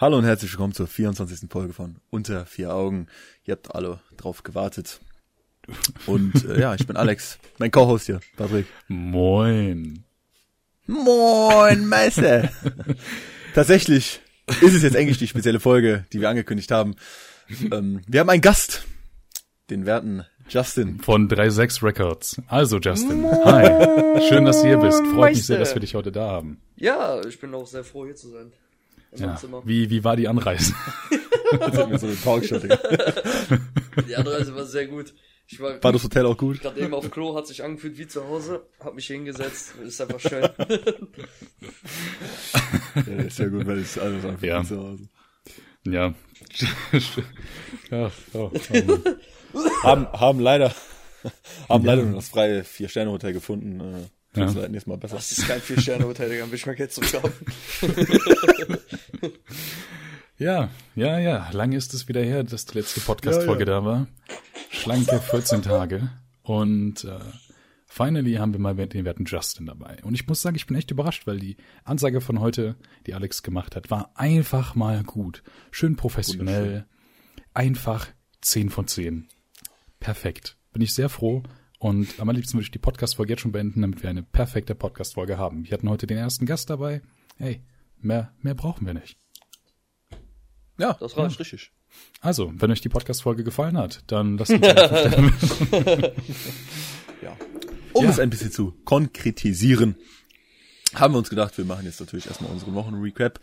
Hallo und herzlich willkommen zur 24. Folge von Unter vier Augen. Ihr habt alle drauf gewartet. Und äh, ja, ich bin Alex, mein Co-Host hier, Patrick. Moin. Moin, Meister. Tatsächlich ist es jetzt eigentlich die spezielle Folge, die wir angekündigt haben. Ähm, wir haben einen Gast, den werten Justin. Von 36 Records. Also Justin, hi. Schön, dass du hier bist. Freut mich sehr, dass wir dich heute da haben. Ja, ich bin auch sehr froh, hier zu sein. In Ja. Zimmer. Wie, wie war die Anreise? So eine Talkshow. Die Anreise war sehr gut. Ich war, War das Hotel auch gut? gerade eben auf Klo, hat sich angefühlt wie zu Hause, hab mich hingesetzt, ist einfach schön. Ja, ist ja gut, weil es alles einfach Ja. zu Hause. Ja. ja, oh, oh. Haben, haben leider, haben leider nur das freie Vier-Sterne-Hotel gefunden. Ja. das war nächstes Mal besser. Das ist kein Vier-Sterne-Hotel, Digga, ich mal Geld zurückkaufen. ja, ja, ja. Lange ist es wieder her, dass die letzte Podcast-Folge da war. Schlanke 14 Tage. Und äh, finally haben wir mal den werten Justin dabei. Und ich muss sagen, ich bin echt überrascht, weil die Ansage von heute, die Alex gemacht hat, war einfach mal gut. Schön professionell. Einfach 10 von 10. Perfekt. Bin ich sehr froh. Und am liebsten würde ich die Podcast-Folge jetzt schon beenden, damit wir eine perfekte Podcast-Folge haben. Wir hatten heute den ersten Gast dabei. Hey, mehr, mehr brauchen wir nicht. Ja, Das reicht. richtig. Also, wenn euch die Podcast-Folge gefallen hat, dann lasst uns eine Ja. Um Ja. es ein bisschen zu konkretisieren, haben wir uns gedacht, wir machen jetzt natürlich erstmal unseren Wochen-Recap,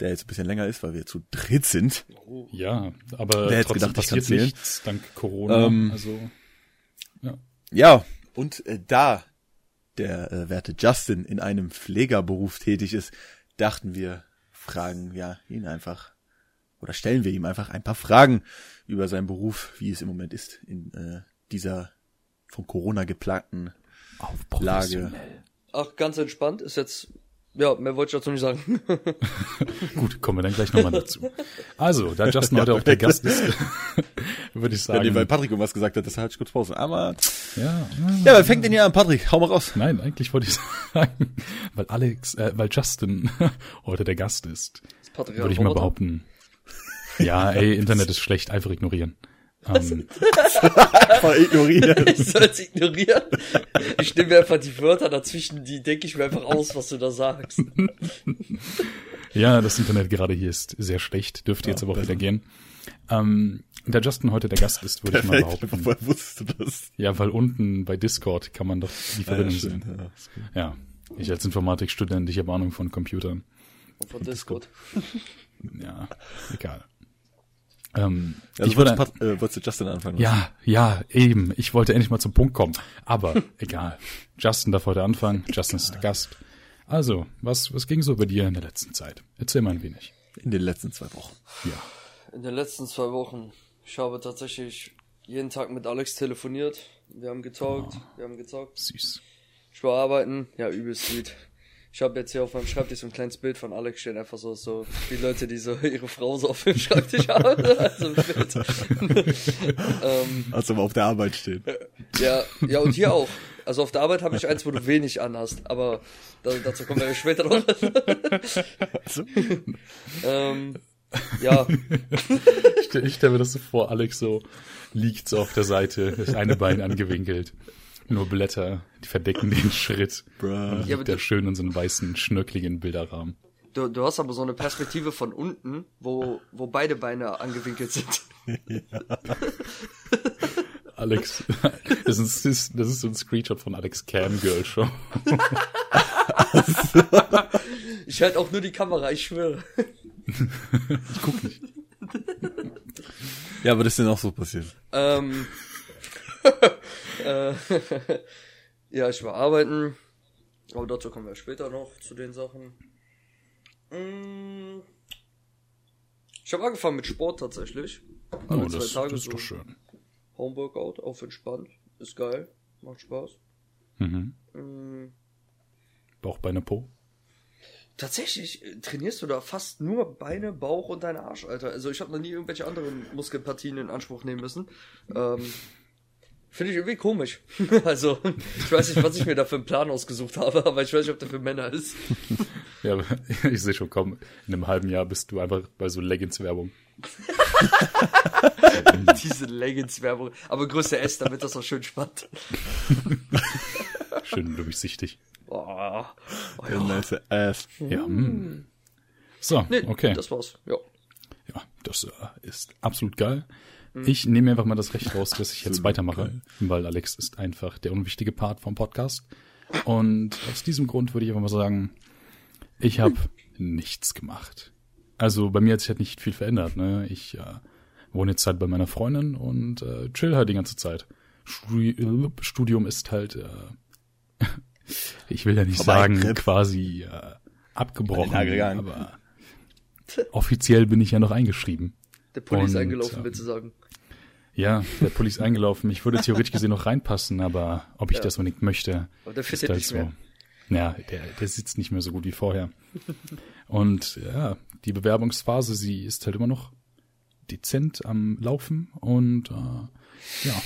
der jetzt ein bisschen länger ist, weil wir zu dritt sind. Ja, aber Wer hätte trotzdem gedacht, passiert nichts dank Corona. Ähm, also, ja. Ja, und äh, da der äh, werte Justin in einem Pflegerberuf tätig ist, dachten wir, fragen wir ihn einfach oder stellen wir ihm einfach ein paar Fragen über seinen Beruf, wie es im Moment ist in äh, dieser von Corona geplagten Auf Lage. Ach, ganz entspannt, ist jetzt, ja, mehr wollte ich dazu nicht sagen. Gut, kommen wir dann gleich nochmal dazu. Also, da Justin heute auch der Gast ist, würde ich Ja, sagen. nee, weil Patrick irgendwas gesagt hat, das hatte ich kurz Pause. Aber ja, ja, ja, wer fängt denn hier an, Patrick? Hau mal raus. Nein, eigentlich wollte ich sagen, weil Alex, äh, weil Justin heute der Gast ist, Das Patrick würde ich mal behaupten. Ja, ey, Internet ist schlecht, einfach ignorieren. Ähm, Einfach ignorieren. Ich soll's ignorieren. Ich nehme mir einfach die Wörter dazwischen, die denke ich mir einfach aus, was du da sagst. Ja, das Internet gerade hier ist sehr schlecht, dürfte jetzt aber auch wieder gehen. Ähm, da Justin heute der Gast ist, würde ich mal behaupten. Woher wusstest du das? Ja, weil unten bei Discord kann man doch die Verbindung stimmt, sehen. ja. Ja, ich als Informatikstudent, ich habe Ahnung von Computern. Und von Discord. Ja, egal. Ähm, Also ich würde, wolltest, Pat, äh, wolltest du Justin anfangen? ja, ja, eben. Ich wollte endlich mal zum Punkt kommen. Aber egal. Justin darf heute anfangen. Justin ist der Gast. Also, was, was ging so bei dir in der letzten Zeit? Erzähl mal ein wenig. In den letzten zwei Wochen. Ja. In den letzten zwei Wochen, ich habe tatsächlich jeden Tag mit Alex telefoniert. Wir haben getalkt, wir haben gezockt. Süß. Ich war arbeiten, ja, übelst sweet. Ich habe jetzt hier auf meinem Schreibtisch so ein kleines Bild von Alex stehen, einfach so, so die Leute, die so ihre Frau so auf dem Schreibtisch haben. Also Bild. ähm, Als aber auf der Arbeit stehen. ja, ja, und hier auch. Also auf der Arbeit habe ich eins, wo du wenig anhast, aber da, dazu kommen wir später noch. Also, ähm, ja, Ich, stell- ich stelle mir das so vor, Alex so liegt so auf der Seite, das eine Bein angewinkelt. Nur Blätter, die verdecken den Schritt. Bruh. Und liegt Ja, aber der schön in so einem weißen, schnörkeligen Bilderrahmen. du, du hast aber so eine Perspektive von unten, wo, wo beide Beine angewinkelt sind. Alex, das ist, das ist, das ist so ein Screenshot von Alex Cam Girl Show. Ich halte auch nur die Kamera, ich schwöre. Ich guck nicht. Ja, aber das ist denn auch so passiert. Ähm, äh, ja, ich war arbeiten, aber dazu kommen wir später noch zu den Sachen. Mm, Ich habe angefangen mit Sport tatsächlich. Alle Oh, zwei das, Tage das ist so doch schön. Homeworkout, auf entspannt. Ist geil, macht Spaß. Mhm. Mm, Bauch, Beine, Po. Tatsächlich äh, trainierst du da fast nur Beine, Bauch und deinen Arsch, Alter. Also ich habe noch nie irgendwelche anderen Muskelpartien in Anspruch nehmen müssen. Ähm, Finde ich irgendwie komisch. Also, ich weiß nicht, was ich mir da für einen Plan ausgesucht habe, aber ich weiß nicht, ob der für Männer ist. Ja, ich sehe schon, komm, in einem halben Jahr bist du einfach bei so Leggings-Werbung. Diese Leggings-Werbung. Aber Größe S, damit das auch schön spannt. Schön durchsichtig. Oh, oh Ja. Nice ass. Ja. hm. So, Nee, okay. das war's. Ja. Ja, das äh, ist absolut geil. Ich nehme einfach mal das Recht raus, dass ich jetzt weitermache, weil Alex ist einfach der unwichtige Part vom Podcast. Und aus diesem Grund würde ich einfach mal sagen, ich habe nichts gemacht. Also bei mir hat sich halt nicht viel verändert. Ne? Ich äh, wohne jetzt halt bei meiner Freundin und äh, chill halt die ganze Zeit. Äh, Studium ist halt, äh, ich will ja nicht sagen, quasi äh, abgebrochen, aber offiziell bin ich ja noch eingeschrieben. Der Pulli ist eingelaufen, ähm, bitte sagen. Ja, der Pulli ist eingelaufen. Ich würde theoretisch gesehen noch reinpassen, aber ob ich Ja. das unbedingt möchte, Aber der ist halt nicht so. mehr. Ja, der, der sitzt nicht mehr so gut wie vorher. Und ja, die Bewerbungsphase, sie ist halt immer noch dezent am Laufen. Und äh, ja,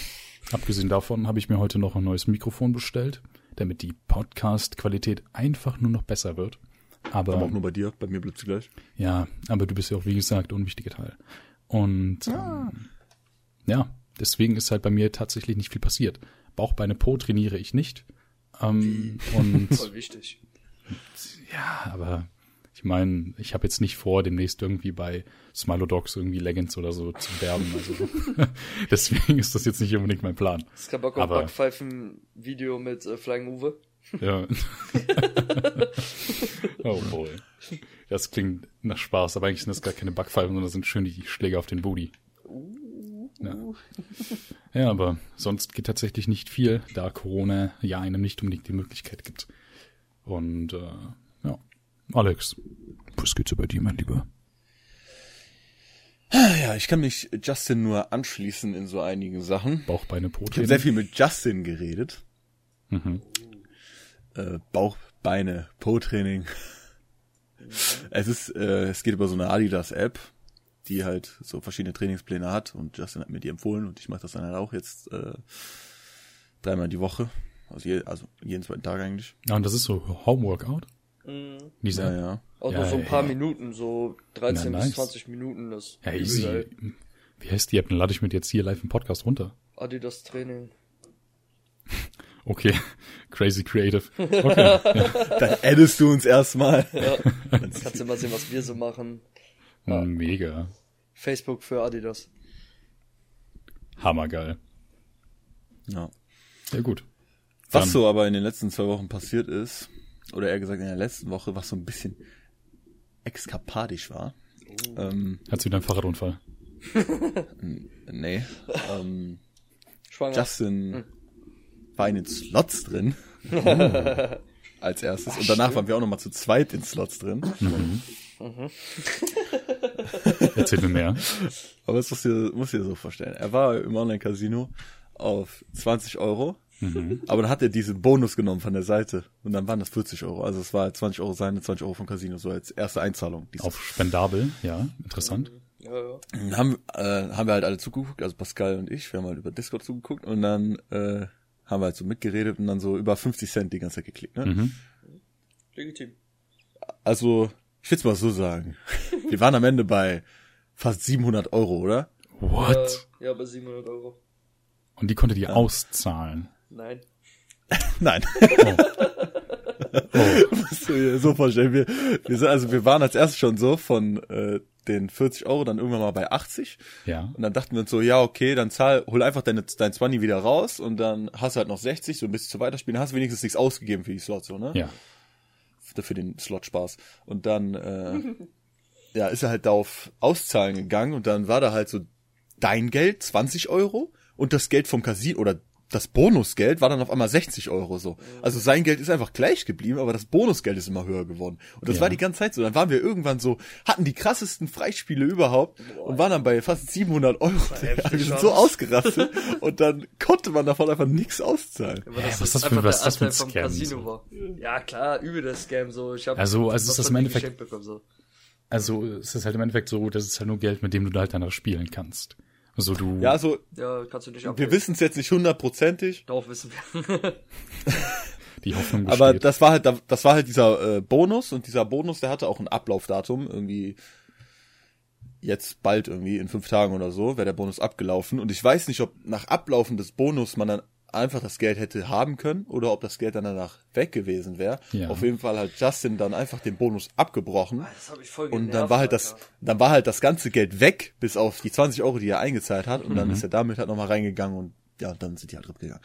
abgesehen davon habe ich mir heute noch ein neues Mikrofon bestellt, damit die Podcast-Qualität einfach nur noch besser wird. Aber, Aber auch nur bei dir, bei mir bleibt sie gleich. ja, aber du bist ja auch, wie gesagt, unwichtiger Teil. Und ähm, ja, deswegen ist halt bei mir tatsächlich nicht viel passiert. Bauch, Beine, Po trainiere ich nicht. Ähm, und Voll wichtig. ja, aber ich meine, ich habe jetzt nicht vor, demnächst irgendwie bei Smilodogs irgendwie Leggings oder so zu werben. Also deswegen ist das jetzt nicht unbedingt mein Plan. Keinen Bock auf Aber- Backpfeifen-Video mit äh, Flying Uwe? Ja. oh boy. Das klingt nach Spaß, aber eigentlich sind das gar keine Backpfeifen, sondern das sind schön die Schläge auf den Booty. Ja. ja, aber sonst geht tatsächlich nicht viel, da Corona ja einem nicht unbedingt die Möglichkeit gibt. Und äh, Alex, was geht's so bei dir, mein Lieber? Ja, ich kann mich Justin nur anschließen in so einigen Sachen. Bauch, Beine, Po. Ich habe sehr viel mit Justin geredet. Mhm. Äh, Bauch, Beine, Po-Training. Es ist, äh, es geht über so eine Adidas-App, die halt so verschiedene Trainingspläne hat und Justin hat mir die empfohlen und ich mache das dann halt auch jetzt äh, dreimal die Woche. Also, je, also jeden zweiten Tag eigentlich. Ja, und das ist so Homeworkout? Mhm. Dieser, Ja, ja. Auch Ja, nur so ein paar ja. Minuten, so 13 Na, bis nice. 20 Minuten. Das Ja, easy. geil. Wie heißt die App? Dann lade ich mir jetzt hier live im Podcast runter. Adidas Training. Okay, crazy creative. Okay, ja. Dann addest du uns erstmal. Kannst du mal sehen, was wir so machen. mega. Facebook für Adidas. Hammergeil. Ja. Ja gut. Was Dann- so aber in den letzten zwei Wochen passiert ist, oder eher gesagt in der letzten Woche, was so ein bisschen exkapadisch war. Ähm, Hast du wieder einen Fahrradunfall? nee. ähm, Schwanger. Justin war in den Slots drin. Als erstes. Und danach waren wir auch nochmal zu zweit in Slots drin. Erzähl mir mehr. Aber das musst du, musst du dir so vorstellen. Er war im Online-Casino auf 20 Euro. Aber dann hat er diesen Bonus genommen von der Seite. Und dann waren das 40 Euro. Also es war 20 Euro seine, 20 Euro vom Casino. So als erste Einzahlung. Dieses Auf Spendabel, ja, interessant. Ja, ja. Dann haben, äh, haben wir halt alle zugeguckt, also Pascal und ich, wir haben halt über Discord zugeguckt und dann äh, haben wir halt so mitgeredet und dann so über 50 Cent die ganze Zeit geklickt. Ne? Mhm. Legitim. Also, ich will's mal so sagen. Wir waren am Ende bei fast 700 Euro, oder? What? Äh, ja, bei 700 Euro. Und die konnte die auszahlen. Nein. Nein. Oh. Musst du dir so vorstellen. Wir, wir sind, also wir waren als erstes schon so von äh, den 40 Euro dann irgendwann mal bei 80. Ja. Und dann dachten wir uns so, ja, okay, dann zahl, hol einfach deine, dein 20 wieder raus und dann hast du halt noch 60, so ein bisschen zu weiterspielen, hast wenigstens nichts ausgegeben für die Slots, so, ne? Ja. Für, für den Slot-Spaß. Und dann, äh, ja, ist er halt da auf Auszahlen gegangen und dann war da halt so dein Geld, 20 Euro, und das Geld vom Casino oder das Bonusgeld war dann auf einmal 60 Euro so. Also sein Geld ist einfach gleich geblieben, aber das Bonusgeld ist immer höher geworden. Und das Ja. war die ganze Zeit so. Dann waren wir irgendwann so, hatten die krassesten Freispiele überhaupt und waren dann bei fast 700 Euro. Wir sind so ausgerastet und dann konnte man davon einfach nichts auszahlen. Aber Hä, das was ist das für- einfach was der ist das für ein Scam, Casino so? war. Ja, klar, übel der Scam, so. Ich hab Also, also ist das im Endeffekt- geschenkt Bekommen, so. Also es ist halt im Endeffekt so, das ist halt nur Geld, mit dem du halt danach spielen kannst. Also du. Ja, also Ja, kannst du nicht wir abwählen. wissen es jetzt nicht hundertprozentig, Doch, wissen wir. die Hoffnung aber besteht. das war halt das war halt dieser äh, Bonus und dieser Bonus, der hatte auch ein Ablaufdatum irgendwie jetzt bald irgendwie in fünf Tagen oder so wäre der Bonus abgelaufen und ich weiß nicht, ob nach Ablaufen des Bonus man dann einfach das Geld hätte haben können oder ob das Geld dann danach weg gewesen wäre. Ja. Auf jeden Fall hat Justin dann einfach den Bonus abgebrochen. Das hab ich voll Und genervt, dann war halt das, Alter. dann war halt das ganze Geld weg, bis auf die 20 Euro, die er eingezahlt hat. Und dann ist er damit halt nochmal reingegangen und ja, dann sind die halt gegangen.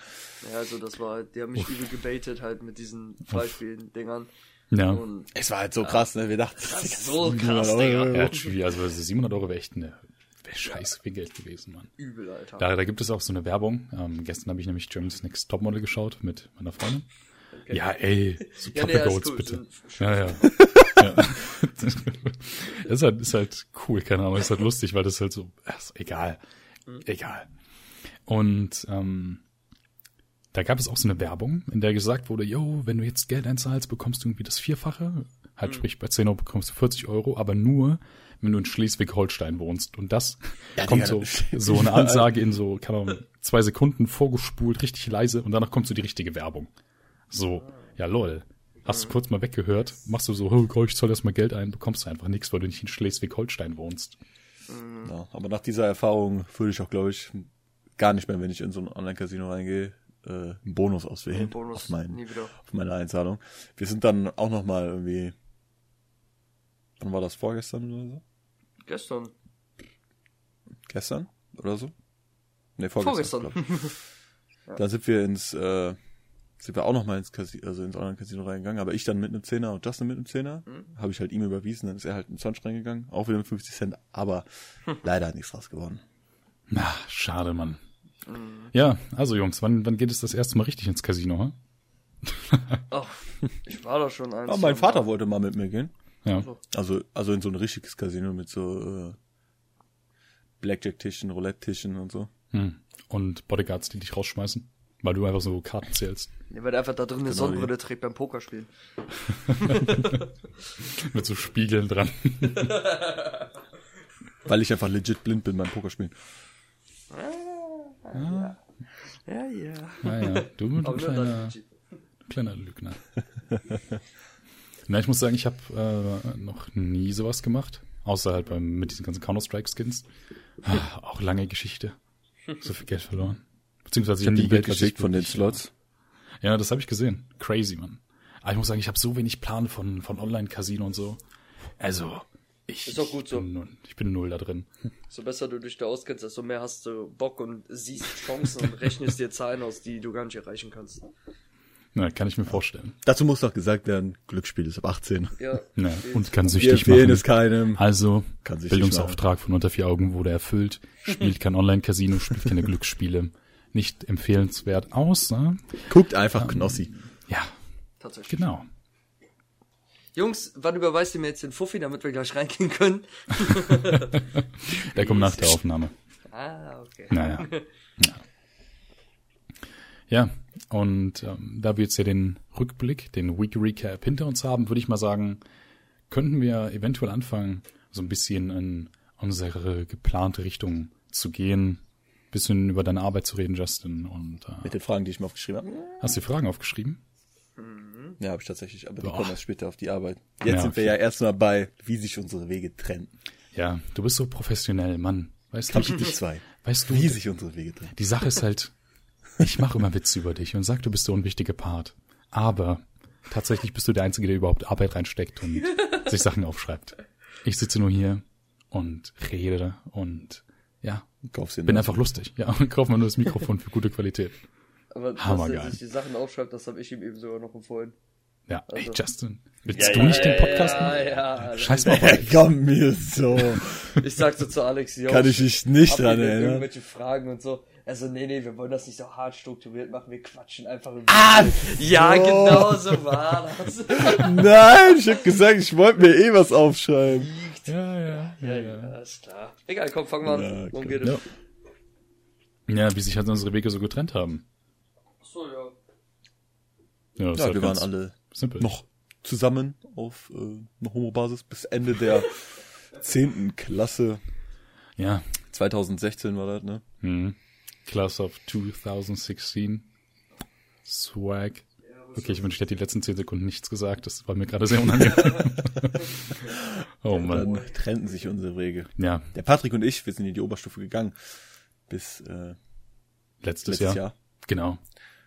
Ja, also das war, die haben mich übel gebaitet halt mit diesen Freispielen-Dingern. ja. Und Es war halt so krass, ne? Wir dachten, das ist so krass. Digga. ja. Also 700 Euro wäre echt eine, wäre scheiße viel Geld gewesen, Mann. Übel, Alter. Da, da gibt es auch so eine Werbung. Ähm, gestern habe ich nämlich Germany's Next Topmodel geschaut mit meiner Freundin. Ja, ey, so Ja, nee, Goats, cool. bitte. Sind- Ja, ja. ja. ist, halt, ist halt cool, keine Ahnung, ist halt lustig, weil das halt so, ist egal, egal. Und ähm, da gab es auch so eine Werbung, in der gesagt wurde, yo, wenn du jetzt Geld einzahlst, bekommst du irgendwie das Vierfache. Halt sprich, bei 10 Euro bekommst du 40 Euro, aber nur, wenn du in Schleswig-Holstein wohnst. Und das Ja, kommt so, so eine. Ansage in so, keine Ahnung, zwei Sekunden vorgespult, richtig leise und danach kommt so die richtige Werbung. So, ja lol. Hast du kurz mal weggehört, machst du so, oh, ich zahl erstmal Geld ein, bekommst du einfach nichts, weil du nicht in Schleswig-Holstein wohnst. Ja, aber nach dieser Erfahrung würde ich auch, glaube ich, gar nicht mehr, wenn ich in so ein Online-Casino reingehe, äh, einen Bonus auswählen. Bonus, auf, mein, nie wieder. auf meine Einzahlung. Wir sind dann auch noch mal irgendwie, wann war das, vorgestern oder so? Gestern. Gestern oder so? Nee, vorgestern. Vorgestern. glaub ich. Da sind wir ins, äh, sind wir auch noch mal ins Casino, also ins Online-Casino reingegangen, aber ich dann mit einem Zehner und Justin mit einem Zehner. Mhm. Habe ich halt ihm überwiesen, dann ist er halt in 20 reingegangen, auch wieder mit 50 Cent, aber leider hat nichts draus gewonnen. Na, schade, Mann. Mhm. Ja, also Jungs, wann, wann geht es das erste Mal richtig ins Casino, hm? Ach, ich war da schon eins. Aber mein Vater wollte mal mit mir gehen. Ja. Also, also in so ein richtiges Casino mit so äh, Blackjack-Tischen, Roulette-Tischen und so. Hm. Und Bodyguards, die dich rausschmeißen, weil du einfach so Karten zählst. Der wird einfach da drin eine Genau, Sonnenbrille trägt beim Pokerspielen. Mit so Spiegeln dran. Weil ich einfach legit blind bin beim Pokerspielen. Ja, ja. Naja, du, du Aber nur kleiner, das. kleiner Lügner. Na, ich muss sagen, ich habe äh, noch nie sowas gemacht. Außer halt beim, mit diesen ganzen Counter-Strike-Skins. Ah, auch lange Geschichte. So viel Geld verloren. Beziehungsweise Ich habe die ich geschickt von den Slots. Ja, das habe ich gesehen. Crazy, Mann. Aber ich muss sagen, ich habe so wenig Plan von, von Online-Casino und so. Also, ich, Ist auch gut so. bin null, ich bin null da drin. So besser du dich da auskennst, desto mehr hast du Bock und siehst Chancen und rechnest dir Zahlen aus, die du gar nicht erreichen kannst. Na, kann ich mir vorstellen. Dazu muss noch gesagt werden, Glücksspiel ist ab 18. Ja. Steht. und kann Wir süchtig empfehlen machen. es keinem. Also, Bildungsauftrag von unter vier Augen wurde erfüllt. Spielt kein Online-Casino, spielt keine Glücksspiele. Nicht empfehlenswert, außer, Guckt einfach Knossi. ja, Tatsächlich. genau. Jungs, wann überweist ihr mir jetzt den Fuffi, damit wir gleich reingehen können? Der kommt nach der Aufnahme. Ah, okay. Naja. Ja, ja und ähm, da wir jetzt ja den Rückblick, den Week Recap hinter uns haben, würde ich mal sagen, könnten wir eventuell anfangen, so ein bisschen in unsere geplante Richtung zu gehen, bisschen über deine Arbeit zu reden, Justin. Und äh, Mit den Fragen, die ich mir aufgeschrieben habe. hast du die Fragen aufgeschrieben? Ja, habe ich tatsächlich, aber die Boah. kommen erst später auf die Arbeit. Jetzt Ja, sind wir okay. ja erstmal bei, wie sich unsere Wege trennen. Ja, du bist so professionell, Mann. Weißt du, Kapitel 2. weißt du, Wie sich unsere Wege trennen. Die Sache ist halt, ich mache immer Witze über dich und sag, du bist der unwichtige Part. Aber tatsächlich bist du der Einzige, der überhaupt Arbeit reinsteckt und sich Sachen aufschreibt. Ich sitze nur hier und rede und ja, Kaufst dir bin einfach lustig. Ja, und kauf mal nur das Mikrofon für gute Qualität. Aber dass Hammergeil. er sich die Sachen aufschreibt, das habe ich ihm eben sogar noch empfohlen. Ja, ey, Also- Justin, willst du nicht den Podcast ja, machen? ja. Scheiß mal auf Er kommt mir so. Ich sagte zu Alex, yo, Kann ich mich nicht dran erinnern. irgendwelche Fragen und so. Also, nee, nee, wir wollen das nicht so hart strukturiert machen, wir quatschen einfach im Ah, Ja, so. genau so war das. Nein, ich hab gesagt, ich wollte mir eh was aufschreiben. Ja, ja, ja, ja, ist klar. Egal, komm, fangen wir an. Ja, Worum geht es? Ja. ja, wie sich halt unsere Wege so getrennt haben. So, ja. Ja, Ja, halt wir waren alle simpel. noch zusammen auf äh, einer Homo-Basis bis Ende der zehnten Klasse. Ja, 2016 war das, ne? Mhm. Class of 2016. Swag. Okay, ich wünsche, ich hätte die letzten 10 Sekunden nichts gesagt. Das war mir gerade sehr unangenehm. oh Mann. Dann trennten sich unsere Wege. Ja, Der Patrick und ich, wir sind in die Oberstufe gegangen. Bis äh, letztes, letztes Jahr. Jahr. Genau.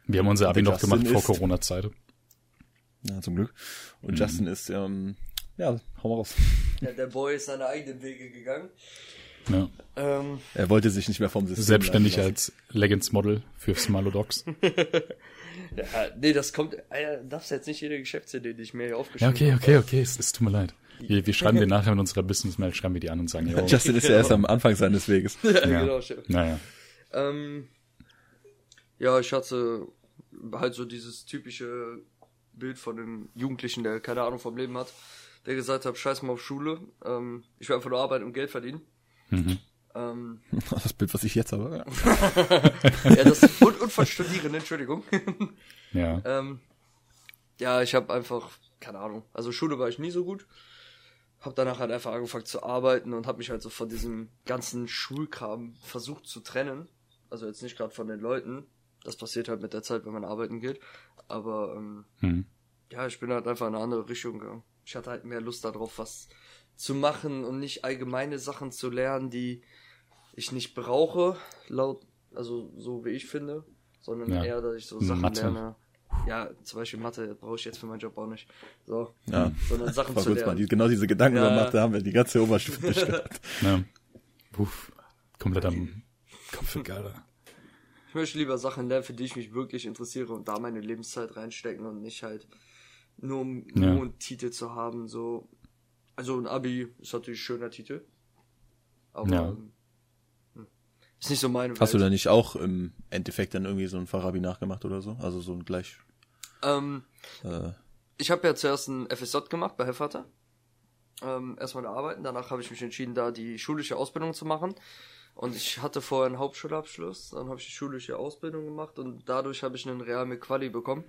Wir haben unser Abi noch gemacht Justin vor ist- Corona-Zeit. Ja, zum Glück. Und Justin ist, ähm, ja, hau mal raus. Ja, der Boy ist seine eigenen Wege gegangen. Ja. Ähm, Er wollte sich nicht mehr vom System Selbstständig als Leggings-Model für Smalodogs. ja, nee, das kommt, Alter, darfst jetzt nicht jede Geschäftsidee, die ich mir hier Ja, aufgeschrieben okay, okay, okay. Es, es tut mir leid. Wir, wir schreiben dir nachher in unserer Business-Mail, schreiben wir die an und sagen, jo, Justin ist ja erst am Anfang seines Weges. habe. Ja, Ja. genau, schön. naja. Ähm, ja, ich hatte halt so dieses typische Bild von dem Jugendlichen, der keine Ahnung vom Leben hat, der gesagt hat, scheiß mal auf Schule, ähm, ich will einfach nur arbeiten und Geld verdienen. Mhm. Ähm, Das Bild, was ich jetzt habe. ja, das und, und von Studierenden, Entschuldigung. Ja. ähm, ja, ich habe einfach, keine Ahnung, also Schule war ich nie so gut. Hab danach halt einfach angefangen zu arbeiten und habe mich halt so von diesem ganzen Schulkram versucht zu trennen. Also jetzt nicht gerade von den Leuten. Das passiert halt mit der Zeit, wenn man arbeiten geht. Aber ähm, Mhm. ja, ich bin halt einfach in eine andere Richtung gegangen. Ich hatte halt mehr Lust darauf, was zu machen und nicht allgemeine Sachen zu lernen, die ich nicht brauche, laut, also so wie ich finde, sondern Ja. eher, dass ich so Sachen Mathe. lerne. Ja, zum Beispiel Mathe brauche ich jetzt für meinen Job auch nicht. So, Ja. sondern Sachen zu mal, lernen. die, genau diese Gedanken Ja. über Mathe haben wir die ganze Oberstufe durchgedacht. ja. Uff. Komplett am Kopf, Alter. Ich möchte lieber Sachen lernen, für die ich mich wirklich interessiere und da meine Lebenszeit reinstecken und nicht halt nur um Ja. nur einen Titel zu haben, so. Also ein Abi ist natürlich ein schöner Titel. Aber Ja. ähm, hm, ist nicht so meine Hast du Welt. da nicht auch im Endeffekt dann irgendwie so ein Fachabi nachgemacht oder so? Also so ein gleich. Ähm, Äh, ich habe ja zuerst ein FSJ gemacht bei Hellvater. Ähm, erstmal da arbeiten, danach habe ich mich entschieden, da die schulische Ausbildung zu machen. Und ich hatte vorher einen Hauptschulabschluss, dann habe ich die schulische Ausbildung gemacht und dadurch habe ich einen Real mit Quali bekommen.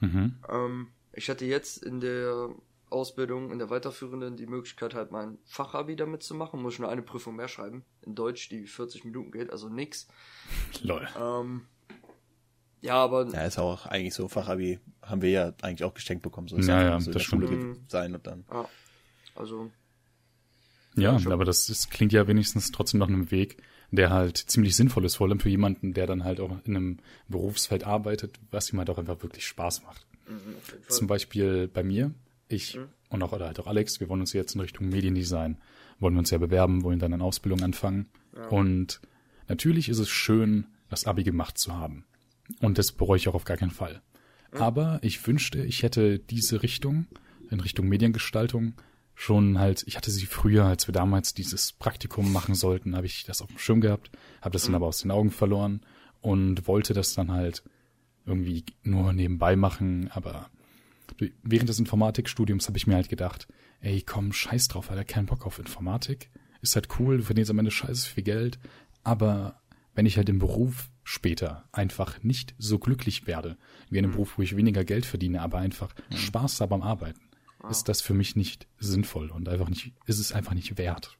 Mhm. Ähm, ich hatte jetzt in der Ausbildung, in der weiterführenden, die Möglichkeit halt mein Fachabi damit zu machen. Muss ich nur eine Prüfung mehr schreiben. In Deutsch, die 40 Minuten geht, also nix. Lol. Ähm, ja, aber ja, ist auch eigentlich so Fachabi haben wir ja eigentlich auch geschenkt bekommen. So ist Ja, ja, so in das der Schule stimmt. ge- sein und dann. ja, also Ja, schon. aber das, das klingt ja wenigstens trotzdem nach einem Weg, der halt ziemlich sinnvoll ist, vor allem für jemanden, der dann halt auch in einem Berufsfeld arbeitet, was ihm halt auch einfach wirklich Spaß macht. mhm. Zum Beispiel bei mir, ich und auch, oder halt auch Alex, wir wollen uns jetzt in Richtung Mediendesign, wollen wir uns ja bewerben, wollen dann eine Ausbildung anfangen. Und natürlich ist es schön, das Abi gemacht zu haben. Und das bereue ich auch auf gar keinen Fall. Aber ich wünschte, ich hätte diese Richtung, in Richtung Mediengestaltung, schon halt, ich hatte sie früher, als wir damals dieses Praktikum machen sollten, habe ich das auf dem Schirm gehabt, habe das dann aber aus den Augen verloren und wollte das dann halt irgendwie nur nebenbei machen, aber während des Informatikstudiums habe ich mir halt gedacht, ey, komm, scheiß drauf, Alter, kein Bock auf Informatik. Ist halt cool, du verdienst am Ende scheiße viel Geld, aber wenn ich halt im Beruf später einfach nicht so glücklich werde, wie in einem Beruf, wo ich weniger Geld verdiene, aber einfach Spaß habe am Arbeiten, ist das für mich nicht sinnvoll und einfach nicht, ist es einfach nicht wert.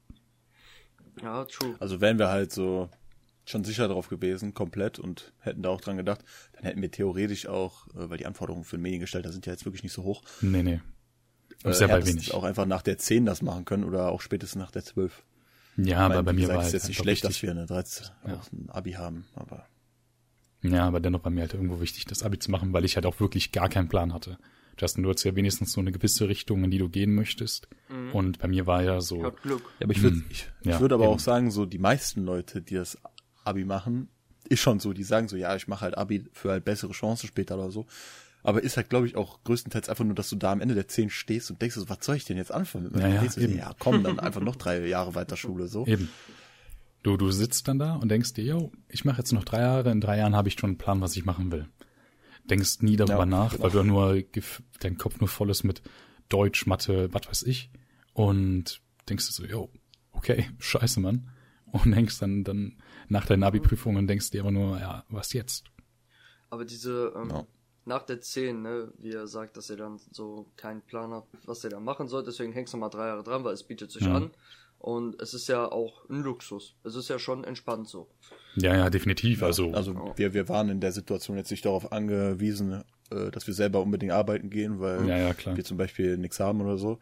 ja, true. Also wären wir halt so schon sicher drauf gewesen, komplett und hätten da auch dran gedacht, dann hätten wir theoretisch auch, äh, weil die Anforderungen für einen Mediengestalter sind ja jetzt wirklich nicht so hoch, Nee, nee. äh, Sehr bei wenig. auch einfach nach der 10 das machen können oder auch spätestens nach der 12. Ja, Ich aber meine, bei wie mir gesagt, war ist halt jetzt nicht schlecht, wichtig- dass wir eine 13 Ja. auch ein Abi haben, aber Ja, aber dennoch war mir halt irgendwo wichtig, das Abi zu machen, weil ich halt auch wirklich gar keinen Plan hatte. Justin, du hast ja wenigstens so eine gewisse Richtung, in die du gehen möchtest. Und bei mir war ja so, Hat Glück. Ja, aber ich würde Hm. ich, Ja, ich würde aber eben. auch sagen, so die meisten Leute, die das Abi machen, ist schon so, die sagen so, ja, ich mache halt Abi für halt bessere Chancen später oder so. Aber ist halt, glaube ich, auch größtenteils einfach nur, dass du da am Ende der 10 stehst und denkst so, was soll ich denn jetzt anfangen? mit meiner Ja, ja, komm, dann einfach noch drei Jahre weiter Schule, so. eben. Du, du sitzt dann da und denkst dir, yo, ich mache jetzt noch drei Jahre, in drei Jahren habe ich schon einen Plan, was ich machen will. Denkst nie darüber Ja, nach, genau. weil du nur, dein Kopf nur voll ist mit Deutsch, Mathe, was weiß ich. Und denkst du so, yo, okay, scheiße, Mann. Und denkst dann, dann nach deinen Abi-Prüfungen denkst dir aber nur, ja, was jetzt? Aber diese, ähm, Ja. nach der 10, ne, wie er sagt, dass ihr dann so keinen Plan habt, was ihr da machen sollt, deswegen hängst du mal drei Jahre dran, weil es bietet sich Ja. an. Und es ist ja auch ein Luxus. Es ist ja schon entspannt so. Ja, ja, definitiv. Also, Also wir, wir waren in der Situation jetzt nicht darauf angewiesen, äh, dass wir selber unbedingt arbeiten gehen, weil Ja, ja, klar. wir zum Beispiel nichts haben oder so.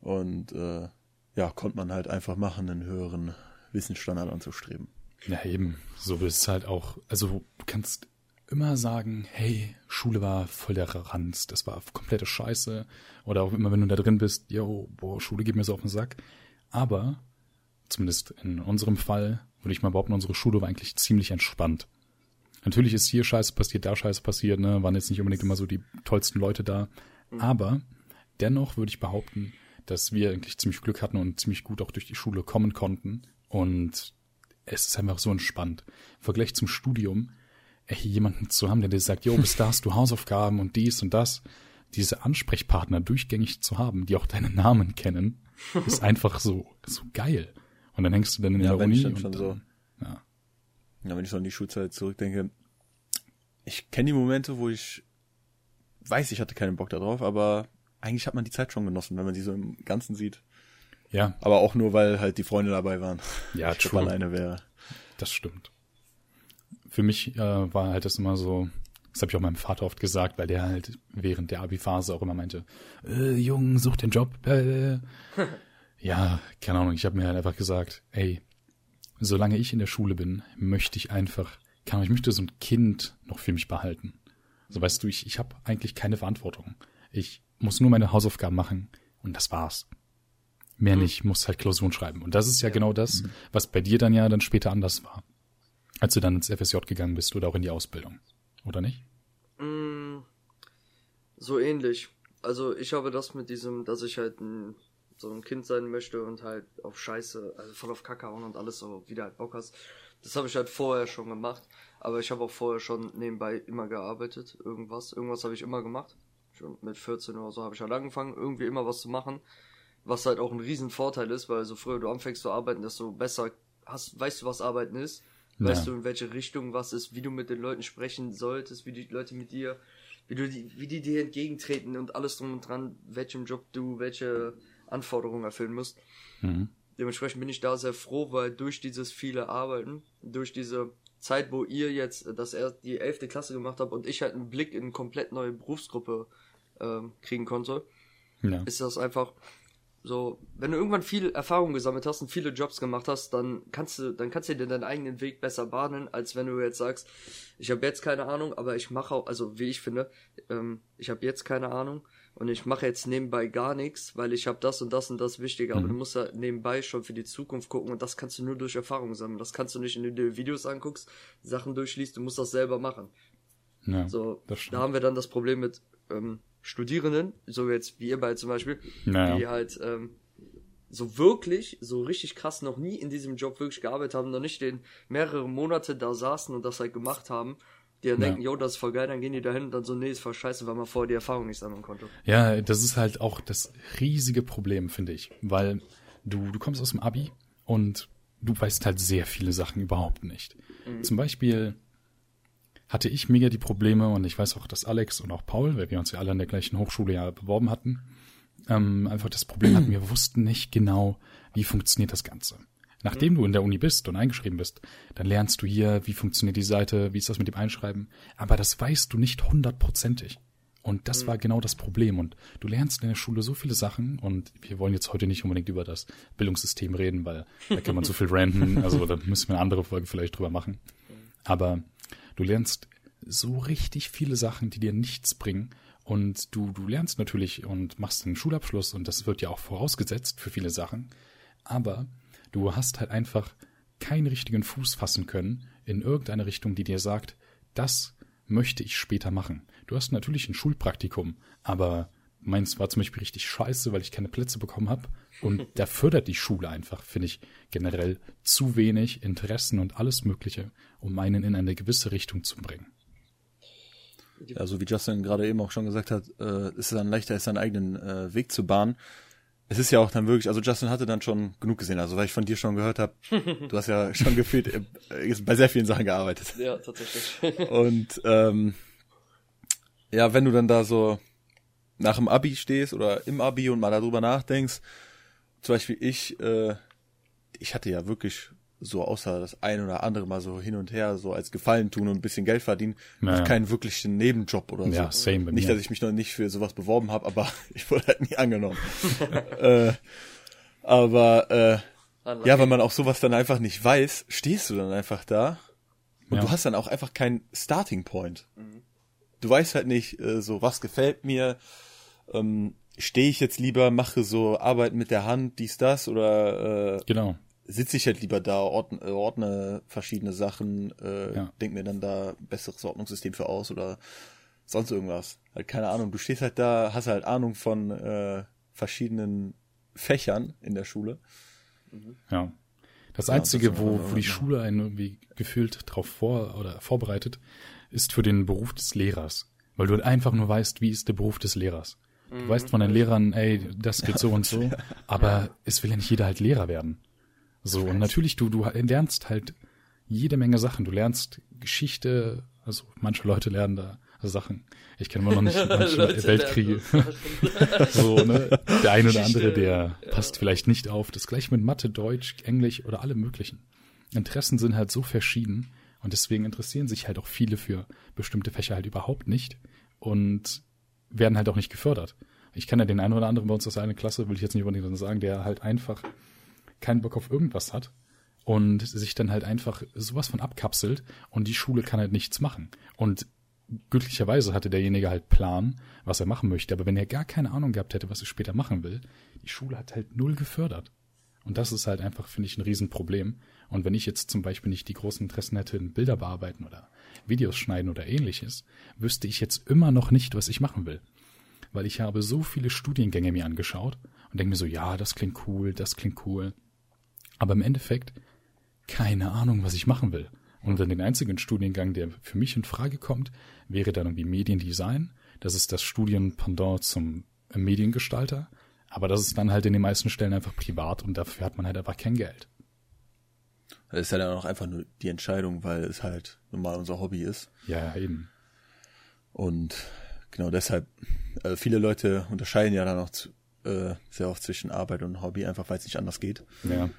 Und äh, ja, konnte man halt einfach machen, einen höheren Wissensstandard anzustreben. Ja, eben. So ist es halt auch. Also, du kannst immer sagen, hey, Schule war voll der Ranz, das war komplette Scheiße. Oder auch immer, wenn du da drin bist, yo, boah, Schule geht mir so auf den Sack. Aber, zumindest in unserem Fall, würde ich mal behaupten, unsere Schule war eigentlich ziemlich entspannt. Natürlich ist hier Scheiße passiert, da Scheiße passiert, ne, waren jetzt nicht unbedingt immer so die tollsten Leute da. Aber dennoch würde ich behaupten, dass wir eigentlich ziemlich Glück hatten und ziemlich gut auch durch die Schule kommen konnten. Und es ist einfach so entspannt. Im Vergleich zum Studium, ey, jemanden zu haben, der dir sagt, jo, bis da hast du Hausaufgaben und dies und das. Diese Ansprechpartner durchgängig zu haben, die auch deinen Namen kennen, ist einfach so, so geil. Und dann hängst du dann in Ja, der Uni und dann, so- ja. Ja, wenn ich so an die Schulzeit zurückdenke, ich kenne die Momente, wo ich weiß, ich hatte keinen Bock darauf, aber eigentlich hat man die Zeit schon genossen, wenn man sie so im Ganzen sieht. Ja, Aber auch nur, weil halt die Freunde dabei waren. ja, Ich true. alleine wäre. Das stimmt. Für mich äh, war halt das immer so, das habe ich auch meinem Vater oft gesagt, weil der halt während der Abi-Phase auch immer meinte, äh, Jung, such den Job. Äh. ja, keine Ahnung, ich habe mir halt einfach gesagt, ey, solange ich in der Schule bin, möchte ich einfach, keine Ahnung, ich möchte so ein Kind noch für mich behalten. So weißt du, ich, ich habe eigentlich keine Verantwortung. Ich muss nur meine Hausaufgaben machen und das war's. Mehr nicht, muss halt Klausuren schreiben. Und das ist ja, genau das, was bei dir dann ja dann später anders war. Als du dann ins FSJ gegangen bist oder auch in die Ausbildung. Oder nicht? Mm, so ähnlich. Also ich habe das mit diesem, dass ich halt ein, so ein Kind sein möchte und halt auf Scheiße, also voll auf Kacke hauen und alles so wieder halt Bock hast. Das habe ich halt vorher schon gemacht. Aber ich habe auch vorher schon nebenbei immer gearbeitet. Irgendwas. Irgendwas habe ich immer gemacht. Schon mit 14 oder so habe ich halt angefangen, irgendwie immer was zu machen. Was halt auch ein riesen Vorteil ist, weil so früher du anfängst zu arbeiten, desto besser hast, weißt du, was Arbeiten ist. Weißt Ja. du, in welche Richtung was ist, wie du mit den Leuten sprechen solltest, wie die Leute mit dir, wie du die, wie die dir entgegentreten und alles drum und dran, welchem Job du welche Anforderungen erfüllen musst. Mhm. Dementsprechend bin ich da sehr froh, weil durch dieses viele Arbeiten, durch diese Zeit, wo ihr jetzt das erst die elfte Klasse gemacht habt und ich halt einen Blick in eine komplett neue Berufsgruppe ähm, kriegen konnte, Ja. ist das einfach so, wenn du irgendwann viel Erfahrung gesammelt hast und viele Jobs gemacht hast, dann kannst du, dann kannst du dir deinen eigenen Weg besser bahnen, als wenn du jetzt sagst, ich habe jetzt keine Ahnung, aber ich mache auch, also wie ich finde, ähm, ich habe jetzt keine Ahnung und ich mache jetzt nebenbei gar nichts, weil ich habe das und das und das wichtig, aber du musst ja nebenbei schon für die Zukunft gucken und das kannst du nur durch Erfahrung sammeln. Das kannst du nicht, indem du Videos anguckst, Sachen durchliest, du musst das selber machen. ja. So, da haben wir dann das Problem mit ähm, Studierenden, so jetzt wie ihr beide zum Beispiel, Naja. die halt ähm, so wirklich, so richtig krass noch nie in diesem Job wirklich gearbeitet haben, noch nicht den mehrere Monate da saßen und das halt gemacht haben, die dann Ja. denken, yo, das ist voll geil, dann gehen die dahin und dann so, nee, ist voll scheiße, weil man vorher die Erfahrung nicht sammeln konnte. Ja, das ist halt auch das riesige Problem, finde ich. Weil du, du kommst aus dem Abi und du weißt halt sehr viele Sachen überhaupt nicht. Zum Beispiel hatte ich mega die Probleme und ich weiß auch, dass Alex und auch Paul, weil wir uns ja alle an der gleichen Hochschule ja beworben hatten, ähm, einfach das Problem hatten, wir wussten nicht genau, wie funktioniert das Ganze. Nachdem du in der Uni bist und eingeschrieben bist, dann lernst du hier, wie funktioniert die Seite, wie ist das mit dem Einschreiben, aber das weißt du nicht hundertprozentig. Und das war genau das Problem. Und du lernst in der Schule so viele Sachen und wir wollen jetzt heute nicht unbedingt über das Bildungssystem reden, weil da kann man so viel ranten, also da müssen wir eine andere Folge vielleicht drüber machen. Aber du lernst so richtig viele Sachen, die dir nichts bringen. Und du, du lernst natürlich und machst einen Schulabschluss und das wird ja auch vorausgesetzt für viele Sachen. Aber du hast halt einfach keinen richtigen Fuß fassen können in irgendeine Richtung, die dir sagt, das möchte ich später machen. Du hast natürlich ein Schulpraktikum, aber meins war zum Beispiel richtig scheiße, weil ich keine Plätze bekommen habe. Und da fördert die Schule einfach, finde ich, generell zu wenig Interessen und alles Mögliche, um einen in eine gewisse Richtung zu bringen. Also wie Justin gerade eben auch schon gesagt hat, äh, ist es dann leichter, ist seinen eigenen äh, Weg zu bahnen. Es ist ja auch dann wirklich, also Justin hatte dann schon genug gesehen, also weil ich von dir schon gehört habe, du hast ja schon gefühlt äh, bei sehr vielen Sachen gearbeitet. Ja, tatsächlich. Und ähm, ja, wenn du dann da so nach dem Abi stehst oder im Abi und mal darüber nachdenkst zum Beispiel ich, äh, ich hatte ja wirklich so außer das ein oder andere mal so hin und her so als Gefallen tun und ein bisschen Geld verdienen, Naja. keinen wirklichen Nebenjob oder Ja, so. same bei Nicht, mir. dass ich mich noch nicht für sowas beworben habe, aber ich wurde halt nie angenommen. äh, aber äh, Unlucky. ja, wenn man auch sowas dann einfach nicht weiß, stehst du dann einfach da und Ja. du hast dann auch einfach keinen Starting Point. Du weißt halt nicht, äh, so was gefällt mir, ähm, stehe ich jetzt lieber, mache so Arbeit mit der Hand, dies, das, oder äh, Genau. sitze ich halt lieber da, ordne, äh, ordne verschiedene Sachen, äh, Ja. denk mir dann da ein besseres Ordnungssystem für aus oder sonst irgendwas. Halt keine Ahnung. Du stehst halt da, hast halt Ahnung von äh, verschiedenen Fächern in der Schule. Ja. Das Ja, Einzige, das wo, wo die Schule einen irgendwie gefühlt drauf vor oder vorbereitet, ist für den Beruf des Lehrers. Weil du halt einfach nur weißt, wie ist der Beruf des Lehrers. Du weißt von den Lehrern, ey, das geht so und so, aber es will ja nicht jeder halt Lehrer werden. So, und natürlich, du, du lernst halt jede Menge Sachen. Du lernst Geschichte, also manche Leute lernen da Sachen. Ich kenne immer noch nicht manche Leute Weltkriege. So, ne? Der eine oder andere, der ja. passt vielleicht nicht auf. Das gleiche mit Mathe, Deutsch, Englisch oder alle möglichen. Interessen sind halt so verschieden und deswegen interessieren sich halt auch viele für bestimmte Fächer halt überhaupt nicht und werden halt auch nicht gefördert. Ich kenne ja den einen oder anderen bei uns aus einer Klasse, will ich jetzt nicht unbedingt sagen, der halt einfach keinen Bock auf irgendwas hat und sich dann halt einfach sowas von abkapselt und die Schule kann halt nichts machen. Und glücklicherweise hatte derjenige halt Plan, was er machen möchte, aber wenn er gar keine Ahnung gehabt hätte, was er später machen will, die Schule hat halt null gefördert. Und das ist halt einfach, finde ich, ein Riesenproblem. Und wenn ich jetzt zum Beispiel nicht die großen Interessen hätte in Bilder bearbeiten oder Videos schneiden oder ähnliches, wüsste ich jetzt immer noch nicht, was ich machen will. Weil ich habe so viele Studiengänge mir angeschaut und denke mir so, ja, das klingt cool, das klingt cool. Aber im Endeffekt keine Ahnung, was ich machen will. Und dann den einzigen Studiengang, der für mich in Frage kommt, wäre dann irgendwie Mediendesign. Das ist das Studienpendant zum Mediengestalter. Aber das ist dann halt in den meisten Stellen einfach privat und dafür hat man halt einfach kein Geld. Das ist ja dann auch einfach nur die Entscheidung, weil es halt nun mal unser Hobby ist. Ja, eben. Und genau deshalb, äh, viele Leute unterscheiden ja dann auch zu, äh, sehr oft zwischen Arbeit und Hobby, einfach weil es nicht anders geht. Ja.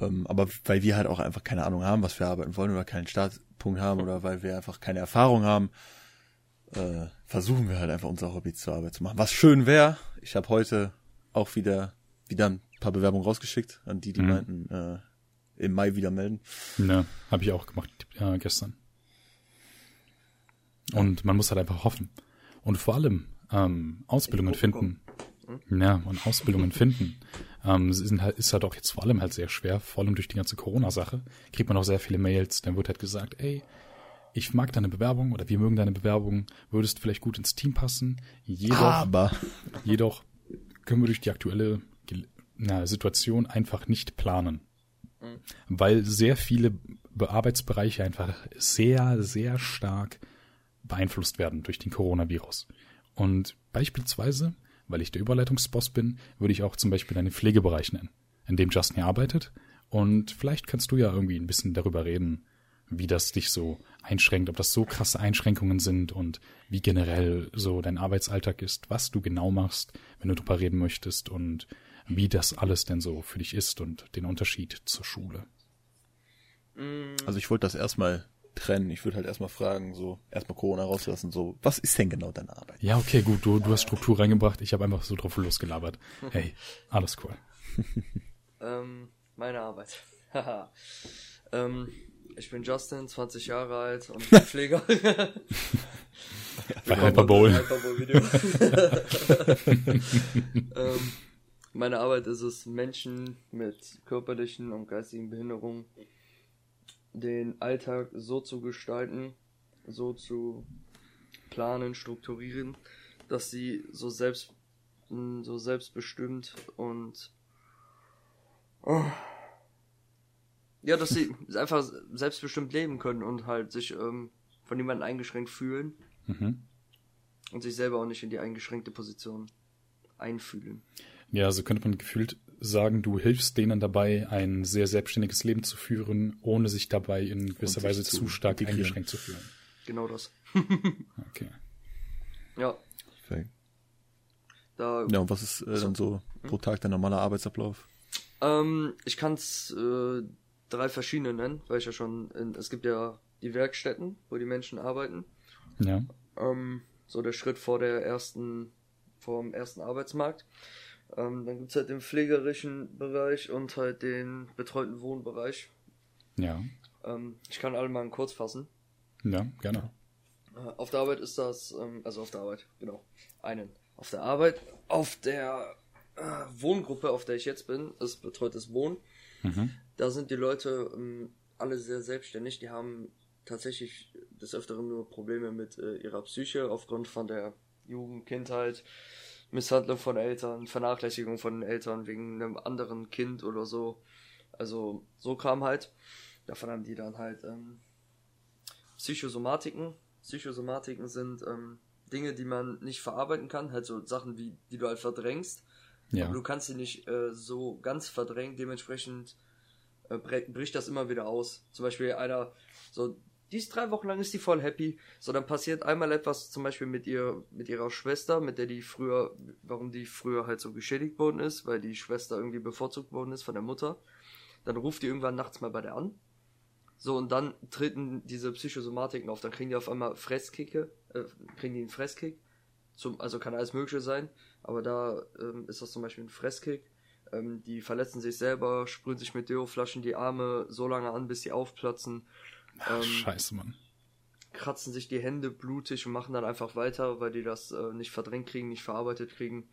Ähm, aber weil wir halt auch einfach keine Ahnung haben, was wir arbeiten wollen oder keinen Startpunkt haben oder weil wir einfach keine Erfahrung haben, äh, versuchen wir halt einfach unser Hobby zur Arbeit zu machen. Was schön wäre, ich habe heute auch wieder wieder ein paar Bewerbungen rausgeschickt an die, die Mhm. meinten, äh, im Mai wieder melden. Ne, habe ich auch gemacht äh, gestern. Und man muss halt einfach hoffen. Und vor allem ähm, Ausbildungen finden. Ja, und Ausbildungen finden. Ähm, sind halt, ist halt auch jetzt vor allem halt sehr schwer, vor allem durch die ganze Corona-Sache. Kriegt man auch sehr viele Mails, dann wird halt gesagt, ey, ich mag deine Bewerbung oder wir mögen deine Bewerbung, würdest vielleicht gut ins Team passen. Jedoch, Aber jedoch können wir durch die aktuelle na, Situation einfach nicht planen. Weil sehr viele Be- Arbeitsbereiche einfach sehr, sehr stark beeinflusst werden durch den Coronavirus. Und beispielsweise, weil ich der Überleitungsboss bin, würde ich auch zum Beispiel einen Pflegebereich nennen, in dem Justin hier arbeitet. Und vielleicht kannst du ja irgendwie ein bisschen darüber reden, wie das dich so einschränkt, ob das so krasse Einschränkungen sind und wie generell so dein Arbeitsalltag ist, was du genau machst, wenn du drüber reden möchtest und wie das alles denn so für dich ist und den Unterschied zur Schule. Also ich wollte das erstmal trennen. Ich würde halt erstmal fragen, so erstmal Corona rauslassen, so was ist denn genau deine Arbeit? Ja, okay, gut, du, du hast Struktur reingebracht, ich habe einfach so drauf losgelabert. Hey, alles cool. Ähm, meine Arbeit. Haha. ähm, ich bin Justin, 20 Jahre alt und ich bin Pfleger. Bei Hyperbowl. Hyperbowl-Video. ähm, meine Arbeit ist es, Menschen mit körperlichen und geistigen Behinderungen den Alltag so zu gestalten, so zu planen, strukturieren, dass sie so selbst so selbstbestimmt und oh, ja, dass sie einfach selbstbestimmt leben können und halt sich ähm, von niemandem eingeschränkt fühlen Mhm. und sich selber auch nicht in die eingeschränkte Position einfühlen. Ja, so könnte man gefühlt sagen, du hilfst denen dabei, ein sehr selbstständiges Leben zu führen, ohne sich dabei in gewisser Weise zu zu stark integrieren. eingeschränkt zu fühlen. Genau das. Okay. Ja. Perfekt. Da, Ja, und was ist äh, dann so pro Tag der normale Arbeitsablauf? ähm, ich kann es äh, drei verschiedene nennen, weil ich ja schon, in, es gibt ja die Werkstätten, wo die Menschen arbeiten. Ja. Ähm, so der Schritt vor der ersten, vor dem ersten Arbeitsmarkt. Ähm, dann gibt's halt den pflegerischen Bereich und halt den betreuten Wohnbereich. Ja. Ähm, ich kann alle mal kurz fassen. Ja, gerne. Äh, Auf der Arbeit ist das, ähm, also auf der Arbeit, genau, einen. Auf der Arbeit, auf der äh, Wohngruppe, auf der ich jetzt bin, ist betreutes Wohnen. Mhm. Da sind die Leute ähm, alle sehr selbstständig. Die haben tatsächlich des Öfteren nur Probleme mit äh, ihrer Psyche aufgrund von der Jugend, Kindheit, Misshandlung von Eltern, Vernachlässigung von Eltern wegen einem anderen Kind oder so. Also so kam halt. Davon haben die dann halt ähm, Psychosomatiken. Psychosomatiken sind ähm, Dinge, die man nicht verarbeiten kann, halt so Sachen wie, die du halt verdrängst. Ja. Aber du kannst sie nicht äh, so ganz verdrängen, dementsprechend äh, bricht das immer wieder aus. Zum Beispiel einer, so, die ist drei Wochen lang ist die voll happy. So, dann passiert einmal etwas, zum Beispiel mit ihr, mit ihrer Schwester, mit der die früher, warum die früher halt so geschädigt worden ist, weil die Schwester irgendwie bevorzugt worden ist von der Mutter. Dann ruft die irgendwann nachts mal bei der an. So, und dann treten diese Psychosomatiken auf. Dann kriegen die auf einmal Fresskicke, äh, kriegen die einen Fresskick. Zum, also kann alles Mögliche sein. Aber da ähm, ist das zum Beispiel ein Fresskick. Ähm, die verletzen sich selber, sprühen sich mit Deo-Flaschen die Arme so lange an, bis sie aufplatzen. Ach, ähm, scheiße, Mann. kratzen sich die Hände blutig und machen dann einfach weiter, weil die das äh, nicht verdrängt kriegen, nicht verarbeitet kriegen.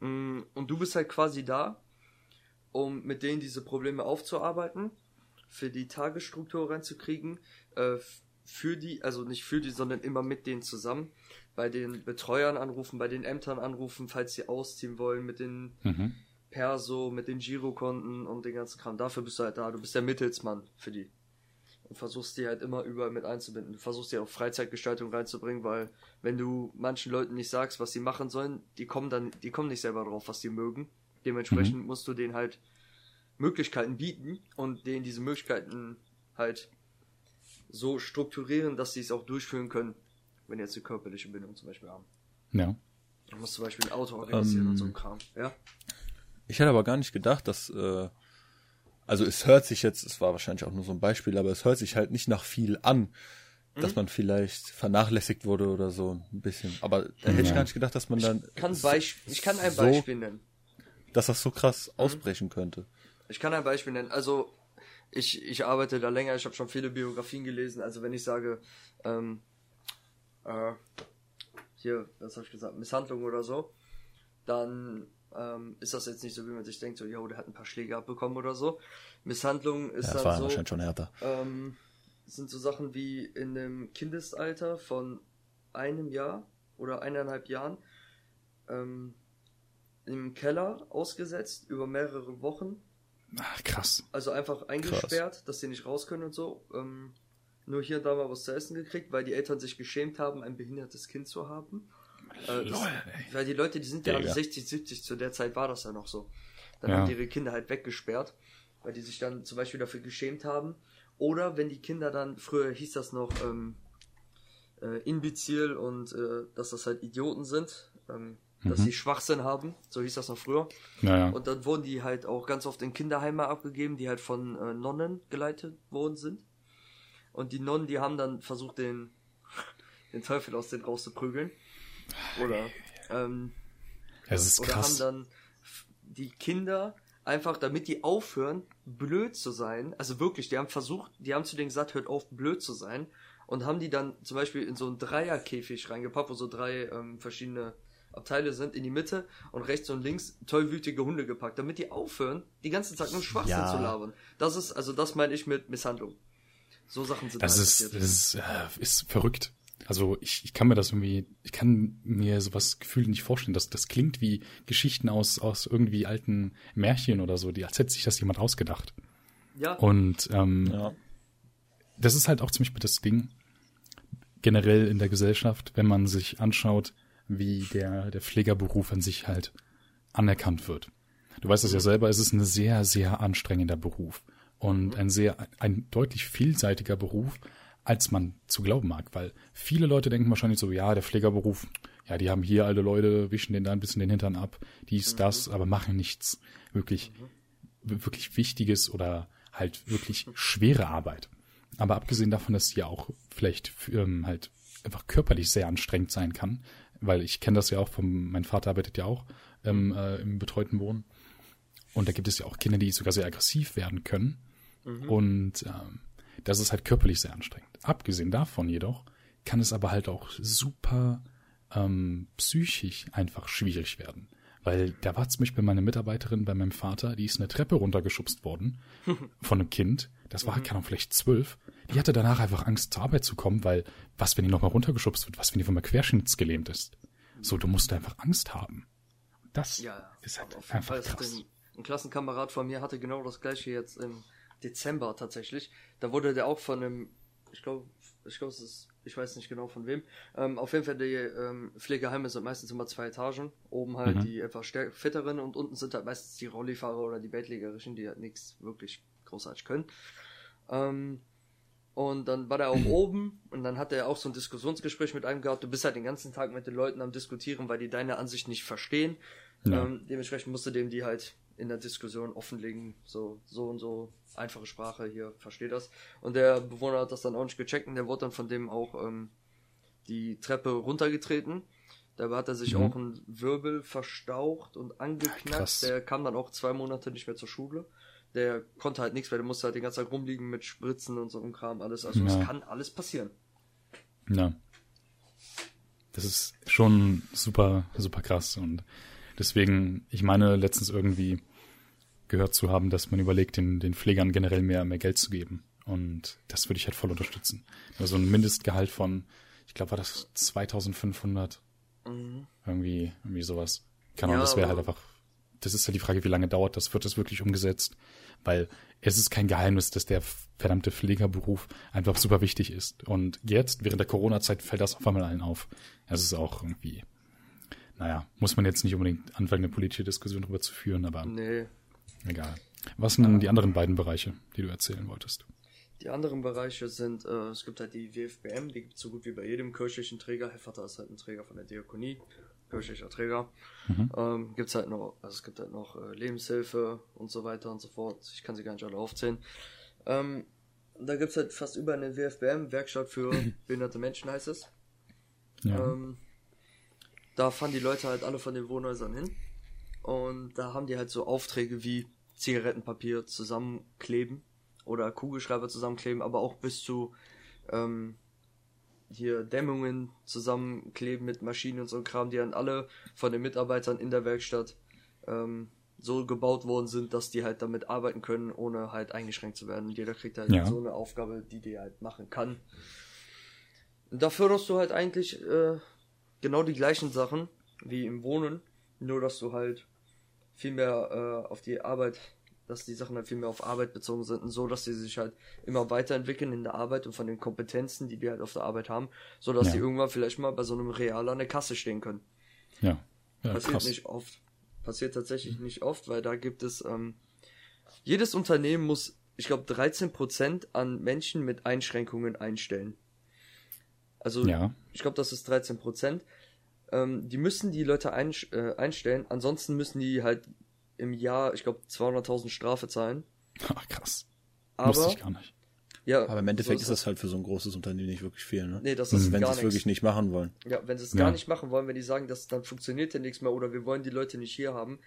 Mm, Und du bist halt quasi da, um mit denen diese Probleme aufzuarbeiten, für die Tagesstruktur reinzukriegen, äh, für die, also nicht für die, sondern immer mit denen zusammen, bei den Betreuern anrufen, bei den Ämtern anrufen, falls sie ausziehen wollen, mit den Mhm. Perso, mit den Girokonten und den ganzen Kram. Dafür bist du halt da, du bist der Mittelsmann für die und versuchst die halt immer überall mit einzubinden. Du versuchst die auch Freizeitgestaltung reinzubringen, weil wenn du manchen Leuten nicht sagst, was sie machen sollen, die kommen dann, die kommen nicht selber drauf, was sie mögen. Dementsprechend musst du denen halt Möglichkeiten bieten und denen diese Möglichkeiten halt so strukturieren, dass sie es auch durchführen können, wenn die jetzt eine körperliche Bindung zum Beispiel haben. Ja. Du musst zum Beispiel ein Auto organisieren und so Ähm, ein Kram. Ja? Ich hätte aber gar nicht gedacht, dass, äh, also es hört sich jetzt, es war wahrscheinlich auch nur so ein Beispiel, aber es hört sich halt nicht nach viel an, dass man vielleicht vernachlässigt wurde oder so ein bisschen. Aber da hätte ich Ja. gar nicht gedacht, dass man dann, Kann Beisp ich kann ein so- Beispiel nennen. dass das so krass ausbrechen könnte. Ich kann ein Beispiel nennen. Also ich, ich arbeite da länger, ich habe schon viele Biografien gelesen. Also wenn ich sage, ähm, äh, hier, was habe ich gesagt, Misshandlung oder so, dann ähm, ist das jetzt nicht so, wie man sich denkt, so, yo, der hat ein paar Schläge abbekommen oder so. Misshandlung ist Ja, das dann war so, wahrscheinlich schon härter. ähm, sind so Sachen wie in dem Kindesalter von einem Jahr oder eineinhalb Jahren ähm, im Keller ausgesetzt über mehrere Wochen Ach, krass. also einfach eingesperrt, dass sie nicht raus können und so. Ähm, nur hier und da mal was zu essen gekriegt, weil die Eltern sich geschämt haben, ein behindertes Kind zu haben. Äh, das, Lol, weil die Leute, die sind ja alle Digga. 60, 70, zu der Zeit war das ja noch so. Dann Ja. haben die ihre Kinder halt weggesperrt, weil die sich dann zum Beispiel dafür geschämt haben. Oder wenn die Kinder dann, früher hieß das noch ähm, äh, Imbezil und äh, dass das halt Idioten sind, ähm, dass Mhm. sie Schwachsinn haben, so hieß das noch früher. Naja. Und dann wurden die halt auch ganz oft in Kinderheime abgegeben, die halt von äh, Nonnen geleitet worden sind. Und die Nonnen, die haben dann versucht, den, den Teufel aus denen rauszuprügeln. Oder, ähm, Es ist oder krass. haben dann die Kinder einfach, damit die aufhören, blöd zu sein, also wirklich, die haben versucht, die haben zu denen gesagt, hört auf, blöd zu sein, und haben die dann zum Beispiel in so einen Dreierkäfig reingepackt, wo so drei ähm, verschiedene Abteile sind, in die Mitte und rechts und links tollwütige Hunde gepackt, damit die aufhören, die ganze Zeit nur Schwachsinn Ja. zu labern. Das ist, also das meine ich mit Misshandlung. So Sachen sind Das halt ist, das ist, äh, ist verrückt. Also ich, ich kann mir das irgendwie, ich kann mir sowas gefühlt nicht vorstellen. Das, das klingt wie Geschichten aus, aus irgendwie alten Märchen oder so, die, als hätte sich das jemand ausgedacht. ja, Und ähm, Ja. das ist halt auch ziemlich das Ding generell in der Gesellschaft, wenn man sich anschaut, wie der, der Pflegerberuf an sich halt anerkannt wird. Du weißt es ja selber, es ist ein sehr, sehr anstrengender Beruf und ein sehr, ein deutlich vielseitiger Beruf, als man zu glauben mag, weil viele Leute denken wahrscheinlich so, ja, der Pflegerberuf, Ja, die haben hier alte Leute, wischen den da ein bisschen den Hintern ab, dies, Mhm. das, aber machen nichts wirklich, wirklich Wichtiges oder halt wirklich schwere Arbeit. Aber abgesehen davon, dass sie ja auch vielleicht ähm, halt einfach körperlich sehr anstrengend sein kann, weil ich kenne das ja auch vom, mein Vater arbeitet ja auch ähm, äh, im betreuten Wohnen. Und da gibt es ja auch Kinder, die sogar sehr aggressiv werden können. Und ähm, das ist halt körperlich sehr anstrengend. Abgesehen davon jedoch kann es aber halt auch super ähm, psychisch einfach schwierig werden. Weil da war zum Beispiel meine Mitarbeiterin bei meinem Vater, die ist eine Treppe runtergeschubst worden von einem Kind. Das war, keine Ahnung, vielleicht zwölf. Die hatte danach einfach Angst, zur Arbeit zu kommen, weil was, wenn die nochmal runtergeschubst wird? Was, wenn die von mal querschnittsgelähmt ist? So, du musst einfach Angst haben. Das Ja, ist halt auf jeden Fall. einfach hatte krass. Ein, ein Klassenkamerad von mir hatte genau das gleiche jetzt im Dezember tatsächlich. Da wurde der auch von einem, ich glaube, ich glaube, es ist, ich weiß nicht genau von wem. Ähm, auf jeden Fall die ähm, Pflegeheime sind meistens immer zwei Etagen. Oben halt Mhm. die etwas fitteren und unten sind halt meistens die Rollifahrer oder die Bettlägerischen, die halt nichts wirklich großartig können. Ähm, und dann war der auch oben und dann hat er auch so ein Diskussionsgespräch mit einem gehabt. Du bist halt den ganzen Tag mit den Leuten am Diskutieren, weil die deine Ansicht nicht verstehen. Ja. Ähm, dementsprechend musste dem die halt in der Diskussion offenlegen, so, so und so, einfache Sprache, hier, versteht das. Und der Bewohner hat das dann auch nicht gecheckt und der wurde dann von dem auch ähm, die Treppe runtergetreten. Dabei hat er sich Mhm. auch einen Wirbel verstaucht und angeknackt. Krass. Der kam dann auch zwei Monate nicht mehr zur Schule. Der konnte halt nichts mehr, der musste halt den ganzen Tag rumliegen mit Spritzen und so ein Kram, alles. Also es kann alles passieren. Ja. Das ist schon super, super krass. Und deswegen, ich meine, letztens irgendwie gehört zu haben, dass man überlegt, den, den Pflegern generell mehr, mehr Geld zu geben. Und das würde ich halt voll unterstützen. Also ein Mindestgehalt von, ich glaube, war das 2500 Mhm. irgendwie, irgendwie sowas. Keine Ahnung, Ja, das wäre halt einfach, das ist halt die Frage, wie lange dauert das, wird das wirklich umgesetzt? Weil es ist kein Geheimnis, dass der verdammte Pflegerberuf einfach super wichtig ist. Und jetzt, während der Corona-Zeit, fällt das auf einmal allen auf. Es ist auch irgendwie, naja, muss man jetzt nicht unbedingt anfangen, eine politische Diskussion darüber zu führen, aber Nee. Egal. Was sind denn die anderen beiden Bereiche, die du erzählen wolltest? Die anderen Bereiche sind, äh, es gibt halt die WFBM, die gibt es so gut wie bei jedem kirchlichen Träger. Herr Vater ist halt ein Träger von der Diakonie, kirchlicher Träger. Ähm, gibt's halt noch, also es gibt halt noch äh, Lebenshilfe und so weiter und so fort. Ich kann sie gar nicht alle aufzählen. Ähm, da gibt's halt fast über eine WFBM, Werkstatt für behinderte Menschen heißt es. Ja. Ähm, da fahren die Leute halt alle von den Wohnhäusern hin. Und da haben die halt so Aufträge wie Zigarettenpapier zusammenkleben oder Kugelschreiber zusammenkleben, aber auch bis zu ähm, hier Dämmungen zusammenkleben mit Maschinen und so Kram, die dann alle von den Mitarbeitern in der Werkstatt ähm, so gebaut worden sind, dass die halt damit arbeiten können, ohne halt eingeschränkt zu werden. Und jeder kriegt halt Ja. so eine Aufgabe, die die halt machen kann. Und da förderst du halt eigentlich äh, genau die gleichen Sachen wie im Wohnen, nur dass du halt viel mehr äh, auf die Arbeit, dass die Sachen halt viel mehr auf Arbeit bezogen sind und so, dass die sich halt immer weiterentwickeln in der Arbeit und von den Kompetenzen, die die halt auf der Arbeit haben, so dass Ja. die irgendwann vielleicht mal bei so einem Real an der Kasse stehen können. Ja. Ja, Passiert krass. nicht oft. Passiert tatsächlich nicht oft, weil da gibt es, ähm, jedes Unternehmen muss, ich glaube, 13% an Menschen mit Einschränkungen einstellen. Also, Ja. ich glaube, das ist 13%. Ähm, die müssen die Leute ein, äh, einstellen, ansonsten müssen die halt im Jahr, ich glaube, 200.000 Strafe zahlen. Ach, krass. Aber, Wusste ich gar nicht. ja, Aber im Endeffekt so ist das halt für so ein großes Unternehmen nicht wirklich viel, ne? Nee, das ist wenn gar sie es wirklich nicht machen wollen. Ja, wenn sie es Ja. gar nicht machen wollen, wenn die sagen, dass dann funktioniert ja nichts mehr oder wir wollen die Leute nicht hier haben,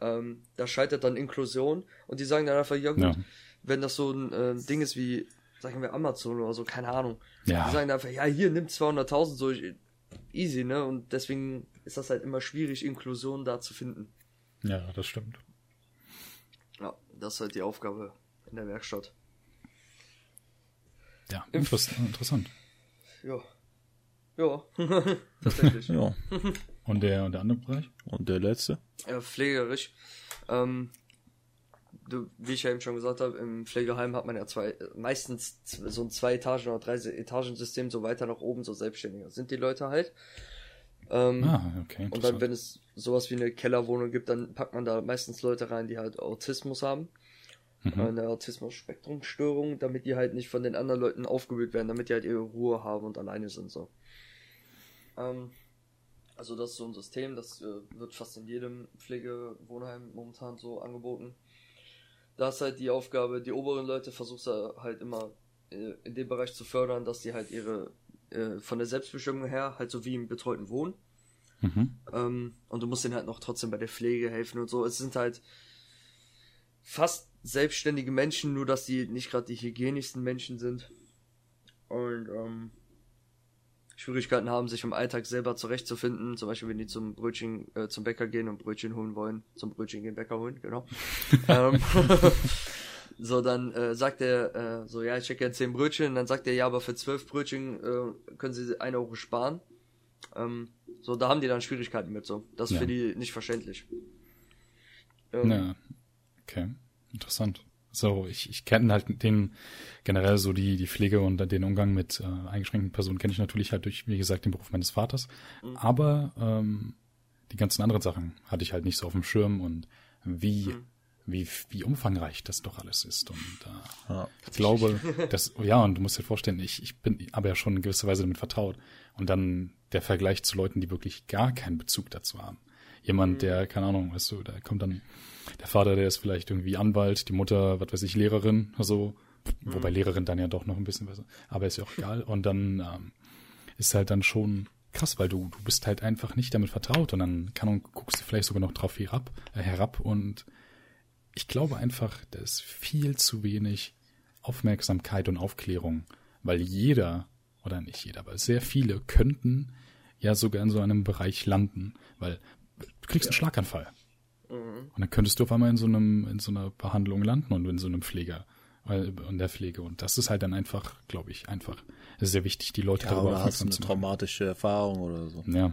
ähm, da scheitert dann Inklusion und die sagen dann einfach, ja gut, Ja. wenn das so ein ähm, Ding ist wie, sagen wir Amazon oder so, keine Ahnung. Ja. Die sagen dann einfach, ja hier, nimm 200.000, so ich, easy, ne? Und deswegen ist das halt immer schwierig, Inklusion da zu finden. Ja, das stimmt. Ja, das ist halt die Aufgabe in der Werkstatt. Ja, interess interessant. Ja. Ja, tatsächlich. Ja. Und der, und der andere Bereich? Und der letzte? Ja, pflegerisch. Ähm, du, wie ich ja eben schon gesagt habe, im Pflegeheim hat man ja zwei, meistens so ein zwei Etagen oder drei Etagensystem, so weiter nach oben, so selbstständiger sind die Leute halt. Ähm, Ah, okay. und dann, wenn es sowas wie eine Kellerwohnung gibt, dann packt man da meistens Leute rein, die halt Autismus haben. Mhm. Eine Autismus-Spektrum-Störung, damit die halt nicht von den anderen Leuten aufgewühlt werden, damit die halt ihre Ruhe haben und alleine sind, so. Ähm, Also das ist so ein System, das äh, wird fast in jedem Pflegewohnheim momentan so angeboten. Da ist halt die Aufgabe, die oberen Leute versuchst du halt immer äh, in dem Bereich zu fördern, dass die halt ihre äh, von der Selbstbestimmung her halt so wie im betreuten Wohnen. Mhm. Ähm, und du musst denen halt noch trotzdem bei der Pflege helfen und so. Es sind halt fast selbstständige Menschen, nur dass die nicht gerade die hygienischsten Menschen sind. Und ähm, Schwierigkeiten haben, sich im Alltag selber zurechtzufinden. Zum Beispiel, wenn die zum Brötchen, äh, zum Bäcker gehen und Brötchen holen wollen. Zum Brötchen gehen, Bäcker holen, genau. ähm, so, dann äh, sagt er äh, so, ja, ich hätte gerne zehn Brötchen. Dann sagt er, ja, aber für zwölf Brötchen äh, können sie eine Euro sparen. Ähm, so, da haben die dann Schwierigkeiten mit so. Das ist ja. für die nicht verständlich. Ähm, ja, okay. Interessant. So, ich, ich kenne halt den generell so die, die Pflege und den Umgang mit äh, eingeschränkten Personen kenne ich natürlich halt durch, wie gesagt, den Beruf meines Vaters. Mhm. Aber ähm, die ganzen anderen Sachen hatte ich halt nicht so auf dem Schirm und wie, mhm. wie, wie umfangreich das doch alles ist. Und äh, ja, ich glaube, dass, ja, und du musst dir vorstellen, ich, ich bin aber ja schon in gewisser Weise damit vertraut. Und dann der Vergleich zu Leuten, die wirklich gar keinen Bezug dazu haben. Jemand, mhm. der, keine Ahnung, weißt du, da kommt dann der Vater, der ist vielleicht irgendwie Anwalt, die Mutter, was weiß ich, Lehrerin, so. Mhm. Wobei Lehrerin dann ja doch noch ein bisschen besser. Aber ist ja auch egal. Und dann ähm, ist halt dann schon krass, weil du, du bist halt einfach nicht damit vertraut und dann kann und guckst du vielleicht sogar noch drauf herab, äh, herab und ich glaube einfach, da ist viel zu wenig Aufmerksamkeit und Aufklärung, weil jeder, oder nicht jeder, aber sehr viele könnten ja sogar in so einem Bereich landen, weil du kriegst ja. einen Schlaganfall. Mhm. Und dann könntest du auf einmal in so einem, in so einer Behandlung landen und in so einem Pfleger, in der Pflege. Und das ist halt dann einfach, glaube ich, einfach sehr wichtig, die Leute ja, darüber oder hast eine traumatische Erfahrung oder so. Ja.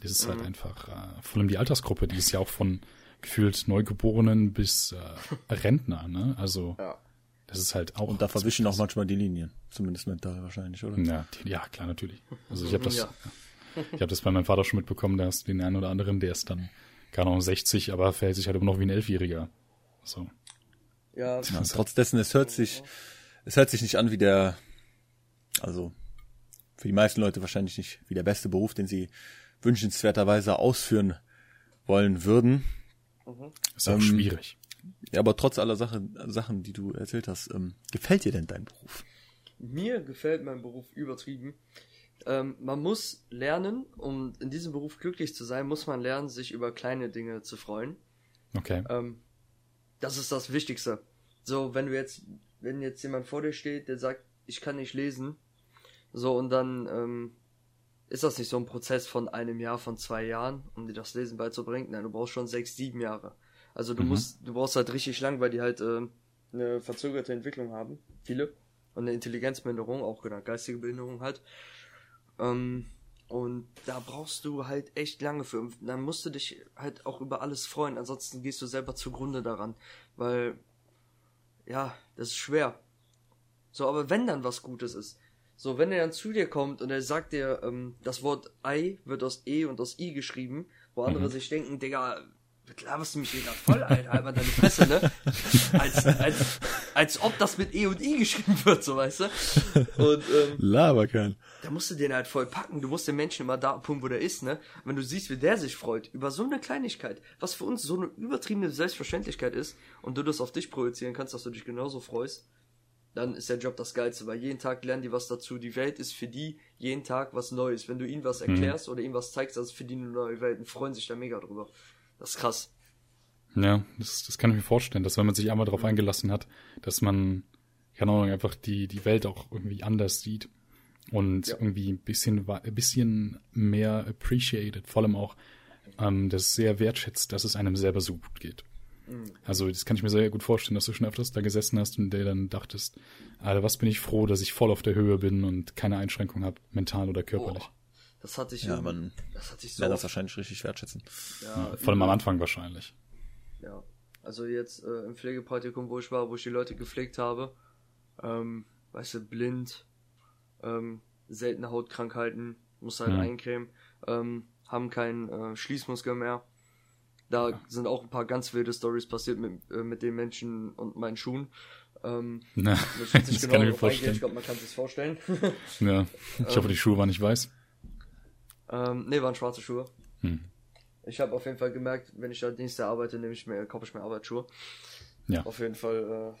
Das ist halt mhm. halt einfach, äh, vor allem die Altersgruppe, die ist ja auch von gefühlt Neugeborenen bis äh, Rentner, ne? Also ja. das ist halt auch. Und da verwischen auch manchmal die Linien, zumindest mental wahrscheinlich, oder? Ja, die, ja klar, natürlich. Also ich habe das, ja. Ich habe das bei meinem Vater schon mitbekommen, da hast du den einen oder anderen, der ist dann keine Ahnung, 60, aber verhält sich halt immer noch wie ein Elfjähriger. So. Ja. ja trotz dessen, es hört sich, es hört sich nicht an wie der, also für die meisten Leute wahrscheinlich nicht wie der beste Beruf, den sie wünschenswerterweise ausführen wollen würden. Mhm. Ist auch ähm, schwierig. Ja, aber trotz aller Sache, Sachen, die du erzählt hast, ähm, gefällt dir denn dein Beruf? Mir gefällt mein Beruf übertrieben ähm, man muss lernen, um in diesem Beruf glücklich zu sein, muss man lernen, sich über kleine Dinge zu freuen. Okay. Ähm, das ist das Wichtigste. So, wenn du jetzt, wenn jetzt jemand vor dir steht, der sagt, ich kann nicht lesen, so und dann ähm, ist das nicht so ein Prozess von einem Jahr, von zwei Jahren, um dir das Lesen beizubringen. Nein, du brauchst schon sechs, sieben Jahre. Also du mhm. musst, du brauchst halt richtig lang, weil die halt äh, eine verzögerte Entwicklung haben, viele und eine Intelligenzminderung, auch genannt geistige Behinderung halt. Ähm, und da brauchst du halt echt lange für. Dann musst du dich halt auch über alles freuen. Ansonsten gehst du selber zugrunde daran. Weil, ja, das ist schwer. So, aber wenn dann was Gutes ist. So, wenn er dann zu dir kommt und er sagt dir, ähm, das Wort Ei wird aus E und aus I geschrieben, wo andere mhm. sich denken, Digga, laberst du mich hier gerade voll, Alter, einfach deine Fresse, ne? Als, als, als ob das mit E und I geschrieben wird, so weißt du? Und, ähm, Laberkern. Da musst du den halt voll packen. Du musst den Menschen immer da abholen, wo der ist, ne? Wenn du siehst, wie der sich freut, über so eine Kleinigkeit, was für uns so eine übertriebene Selbstverständlichkeit ist, und du das auf dich projizieren kannst, dass du dich genauso freust, dann ist der Job das Geilste, weil jeden Tag lernen die was dazu. Die Welt ist für die jeden Tag was Neues. Wenn du ihnen was mhm. erklärst mhm. oder ihnen was zeigst, das ist für die eine neue Welt und freuen sich da mega drüber. Das ist krass. Ja, das, das kann ich mir vorstellen, dass wenn man sich einmal darauf eingelassen hat, dass man, keine Ahnung, einfach die, die Welt auch irgendwie anders sieht und ja. irgendwie ein bisschen, ein bisschen mehr appreciated, vor allem auch ähm, das sehr wertschätzt, dass es einem selber so gut geht. Mhm. Also das kann ich mir sehr gut vorstellen, dass du schon öfters da gesessen hast und der dann dachtest, Alter, was bin ich froh, dass ich voll auf der Höhe bin und keine Einschränkung habe, mental oder körperlich. Oh. Das hatte ich. Ja, man das hatte ich so. das wahrscheinlich richtig wertschätzen. Ja, ja, vor allem am Anfang wahrscheinlich. Ja. Also jetzt äh, im Pflegepraktikum, wo ich war, wo ich die Leute gepflegt habe, ähm, weißt du, blind, ähm, seltene Hautkrankheiten, muss halt mhm. eincremen, ähm, haben keinen äh, Schließmuskel mehr. Da ja. sind auch ein paar ganz wilde Stories passiert mit, äh, mit den Menschen und meinen Schuhen. Ähm, Na, das, das genau kann ich mir vorstellen. Ich glaube, man kann sich vorstellen. ja, ich hoffe, die Schuhe waren nicht weiß. Ähm, nee, waren schwarze Schuhe. Hm. Ich habe auf jeden Fall gemerkt, wenn ich da Dienste arbeite, nehme ich mir, kaufe ich mir Arbeitsschuhe. Ja. Auf jeden Fall,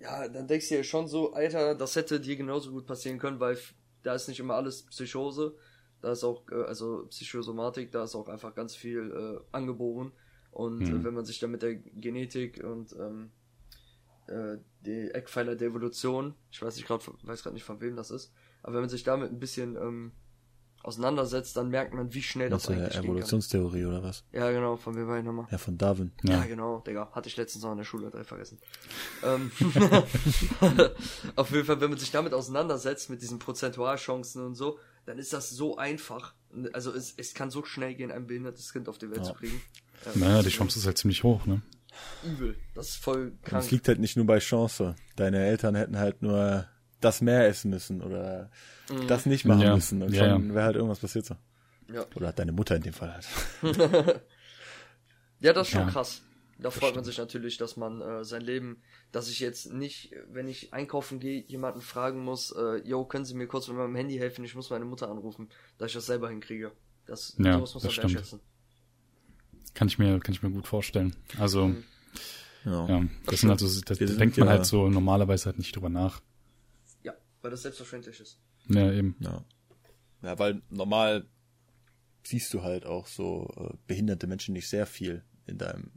äh, ja, dann denkst du dir schon so, Alter, das hätte dir genauso gut passieren können, weil da ist nicht immer alles Psychose, da ist auch, äh, also Psychosomatik, da ist auch einfach ganz viel äh, angeboren. Und mhm. äh, wenn man sich dann mit der Genetik und ähm, äh, die Eckpfeiler der Evolution, ich weiß nicht gerade, weiß gerade nicht von wem das ist, aber wenn man sich damit ein bisschen ähm, auseinandersetzt, dann merkt man, wie schnell das, das eigentlich Evolutionstheorie oder was? Ja, genau, von wem war ich nochmal? Ja, von Darwin. Ja. ja, genau, Digga, hatte ich letztens noch in der Schule, drei vergessen. ähm, auf jeden Fall, wenn man sich damit auseinandersetzt, mit diesen Prozentualchancen und so, dann ist das so einfach. Also es, es kann so schnell gehen, ein behindertes Kind auf die Welt ja. zu kriegen. Ja, naja, die Chance ist halt ziemlich hoch, ne? Übel. Das ist voll krank. Es liegt halt nicht nur bei Chance. Deine Eltern hätten halt nur das mehr essen müssen oder mhm. das nicht machen ja. müssen und ja, schon ja. wäre halt irgendwas passiert so. Ja. Oder hat deine Mutter in dem Fall halt. ja, das ist schon krass. Da das freut stimmt. man sich natürlich, dass man äh, sein Leben, dass ich jetzt nicht, wenn ich einkaufen gehe, jemanden fragen muss, äh, yo, können Sie mir kurz mit meinem Handy helfen, ich muss meine Mutter anrufen, dass ich das selber hinkriege. Das, ja, muss man das wertschätzen. Kann ich mir, kann ich mir gut vorstellen. Also, mhm. ja. ja. das, sind also, das, da denkt man halt so normalerweise halt nicht drüber nach weil das selbstverständlich ist. Ja, eben. Ja, ja weil normal siehst du halt auch so äh, behinderte Menschen nicht sehr viel in deinem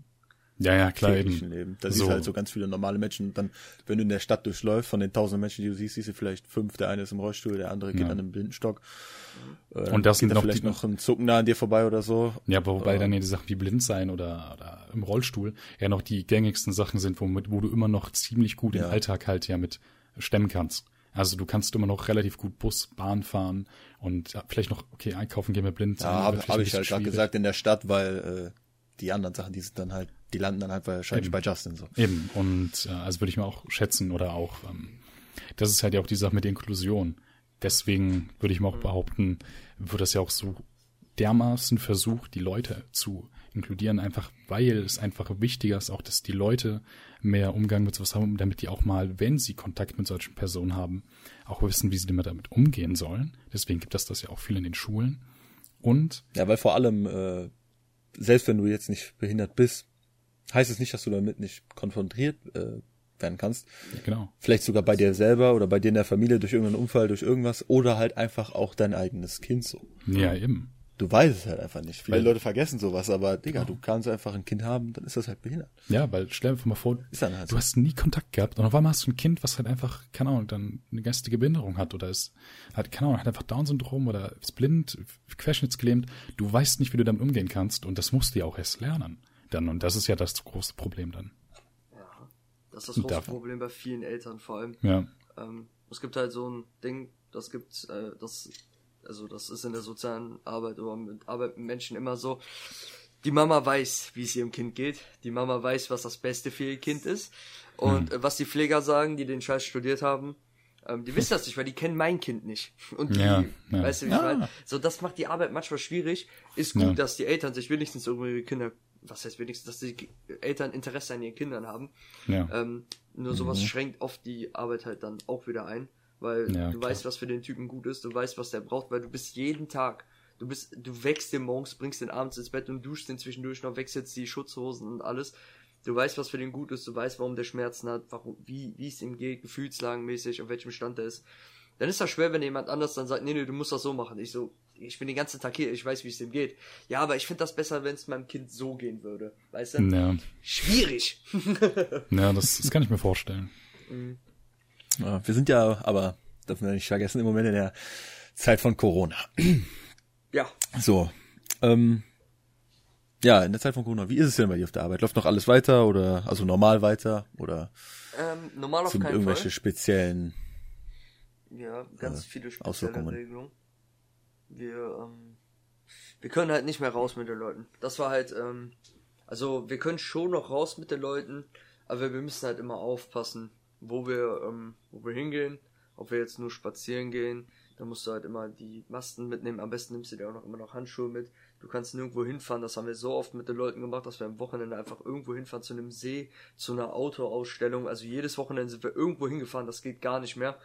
ja, ja, klar eben. Leben. Da so. siehst halt so ganz viele normale Menschen. Und dann, wenn du in der Stadt durchläufst, von den tausend Menschen, die du siehst, siehst du vielleicht fünf. Der eine ist im Rollstuhl, der andere geht ja. an einem Blindenstock. Äh, und das sind da vielleicht die, noch ein Zucken da an dir vorbei oder so. Ja, aber wobei äh, dann ja die Sachen wie blind sein oder, oder im Rollstuhl ja noch die gängigsten Sachen sind, womit, wo du immer noch ziemlich gut ja. im Alltag halt ja mit stemmen kannst. Also du kannst immer noch relativ gut Bus, Bahn fahren und ja, vielleicht noch, okay, einkaufen gehen wir blind. Ja, habe hab ich halt gerade gesagt in der Stadt, weil äh, die anderen Sachen, die sind dann halt, die landen dann halt wahrscheinlich Eben. bei Justin so. Eben, und äh, also würde ich mir auch schätzen oder auch, ähm, das ist halt ja auch die Sache mit der Inklusion. Deswegen würde ich mal auch behaupten, wird das ja auch so dermaßen versucht, die Leute zu inkludieren, einfach weil es einfach wichtiger ist, auch dass die Leute mehr Umgang mit sowas haben, damit die auch mal, wenn sie Kontakt mit solchen Personen haben, auch wissen, wie sie damit umgehen sollen. Deswegen gibt es das ja auch viel in den Schulen. Und ja, weil vor allem, äh, selbst wenn du jetzt nicht behindert bist, heißt es nicht, dass du damit nicht konfrontiert äh, werden kannst. Genau. Vielleicht sogar bei dir selber oder bei dir in der Familie durch irgendeinen Unfall, durch irgendwas oder halt einfach auch dein eigenes Kind so. Ja, eben du weißt es halt einfach nicht. Viele weil, Leute vergessen sowas, aber Digga, genau. du kannst einfach ein Kind haben, dann ist das halt behindert. Ja, weil stell dir mal vor, halt du so. hast nie Kontakt gehabt und auf einmal hast du ein Kind, was halt einfach, keine Ahnung, dann eine geistige Behinderung hat oder ist, hat, keine Ahnung, hat einfach Down-Syndrom oder ist blind, querschnittsgelähmt. Du weißt nicht, wie du damit umgehen kannst und das musst du ja auch erst lernen. Dann, und das ist ja das große Problem dann. Ja, das ist das große Problem bei vielen Eltern vor allem. Ja. Ähm, es gibt halt so ein Ding, das gibt, äh, das also das ist in der sozialen Arbeit oder mit Arbeit mit Menschen immer so. Die Mama weiß, wie es ihrem Kind geht. Die Mama weiß, was das Beste für ihr Kind ist. Und hm. was die Pfleger sagen, die den Scheiß studiert haben, ähm, die wissen das nicht, weil die kennen mein Kind nicht. Und die, ja, ja. weißt du, wie ich ja. meine? So, das macht die Arbeit manchmal schwierig. Ist gut, ja. dass die Eltern sich wenigstens irgendwie ihre Kinder, was heißt wenigstens, dass die Eltern Interesse an ihren Kindern haben. Ja. Ähm, nur sowas mhm. schränkt oft die Arbeit halt dann auch wieder ein weil ja, du klar. weißt, was für den Typen gut ist, du weißt, was der braucht, weil du bist jeden Tag, du bist, du wächst den morgens, bringst den abends ins Bett und duschst den zwischendurch noch, wechselst die Schutzhosen und alles. Du weißt, was für den gut ist, du weißt, warum der Schmerzen hat, warum, wie, wie es ihm geht, gefühlslagenmäßig, auf welchem Stand er ist. Dann ist das schwer, wenn jemand anders dann sagt, nee, nee, du musst das so machen. Ich so, ich bin den ganzen Tag hier, ich weiß, wie es dem geht. Ja, aber ich finde das besser, wenn es meinem Kind so gehen würde. Weißt du? Ja. Schwierig. ja, das, das kann ich mir vorstellen. Mhm. Wir sind ja, aber dürfen wir nicht vergessen, im Moment in der Zeit von Corona. Ja. So. Ähm, ja, in der Zeit von Corona, wie ist es denn bei dir auf der Arbeit? Läuft noch alles weiter oder also normal weiter oder ähm, normal auf sind keinen irgendwelche Fall. speziellen ja ganz äh, viele spezielle Regelungen. Wir ähm, wir können halt nicht mehr raus mit den Leuten. Das war halt ähm, also wir können schon noch raus mit den Leuten, aber wir müssen halt immer aufpassen, wo wir, ähm, wo wir hingehen, ob wir jetzt nur spazieren gehen, dann musst du halt immer die Masten mitnehmen. Am besten nimmst du dir auch noch immer noch Handschuhe mit. Du kannst nirgendwo hinfahren. Das haben wir so oft mit den Leuten gemacht, dass wir am Wochenende einfach irgendwo hinfahren zu einem See, zu einer Autoausstellung. Also jedes Wochenende sind wir irgendwo hingefahren. Das geht gar nicht mehr.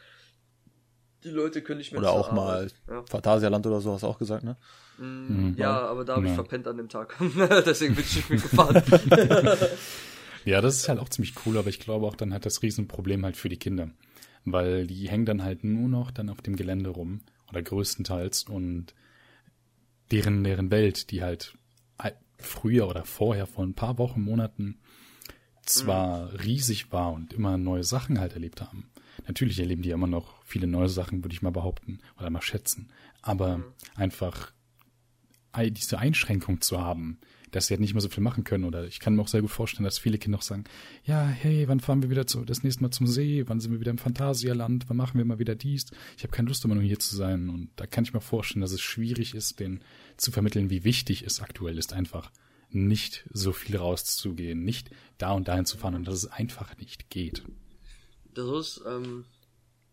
die Leute können nicht mehr Oder auch mal Arbeit. Ja. Phantasialand oder so, hast du auch gesagt, ne? Mm, ja, aber da habe ich Ja. verpennt an dem Tag. Deswegen bin ich nicht mitgefahren. Ja, das ist halt auch ziemlich cool, aber ich glaube auch, dann hat das Riesenproblem halt für die Kinder. Weil die hängen dann halt nur noch dann auf dem Gelände rum, oder größtenteils, und deren, deren Welt, die halt früher oder vorher, vor ein paar Wochen, Monaten, zwar riesig war und immer neue Sachen halt erlebt haben. Natürlich erleben die ja immer noch viele neue Sachen, würde ich mal behaupten, oder mal schätzen. Aber einfach ei- diese Einschränkung zu haben, dass sie halt nicht mehr so viel machen können. Oder ich kann mir auch sehr gut vorstellen, dass viele Kinder auch sagen, ja, hey, wann fahren wir wieder zu, das nächste Mal zum See? Wann sind wir wieder im Phantasialand? Wann machen wir mal wieder dies? Ich habe keine Lust, immer nur hier zu sein. Und da kann ich mir vorstellen, dass es schwierig ist, denen zu vermitteln, wie wichtig es aktuell ist, einfach nicht so viel rauszugehen, nicht da und dahin zu fahren und dass es einfach nicht geht. Das ist ähm,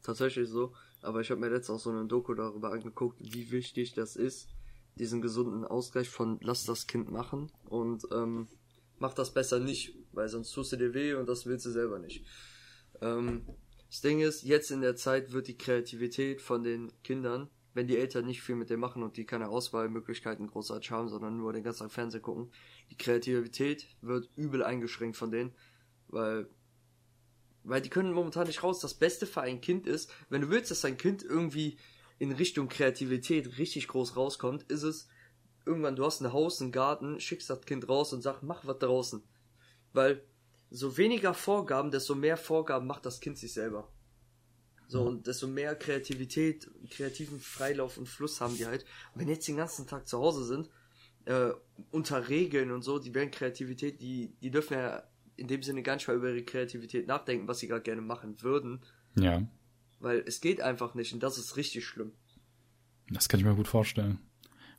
tatsächlich so. Aber ich habe mir letztens auch so eine Doku darüber angeguckt, wie wichtig das ist, diesen gesunden Ausgleich von lass das Kind machen und ähm, mach das besser nicht, weil sonst tust du dir weh und das willst du selber nicht. Ähm, das Ding ist, jetzt in der Zeit wird die Kreativität von den Kindern, wenn die Eltern nicht viel mit dem machen und die keine Auswahlmöglichkeiten großartig haben, sondern nur den ganzen Tag Fernsehen gucken, die Kreativität wird übel eingeschränkt von denen, weil weil die können momentan nicht raus. Das Beste für ein Kind ist, wenn du willst, dass dein Kind irgendwie in Richtung Kreativität richtig groß rauskommt, ist es irgendwann, du hast ein Haus, einen Garten, schickst das Kind raus und sagst, mach was draußen. Weil so weniger Vorgaben, desto mehr Vorgaben macht das Kind sich selber. So, und desto mehr Kreativität, kreativen Freilauf und Fluss haben die halt. Und wenn jetzt den ganzen Tag zu Hause sind, äh, unter Regeln und so, die werden Kreativität, die, die dürfen ja in dem Sinne gar nicht mal über ihre Kreativität nachdenken, was sie gerade gerne machen würden, Ja, weil es geht einfach nicht und das ist richtig schlimm. das kann ich mir gut vorstellen.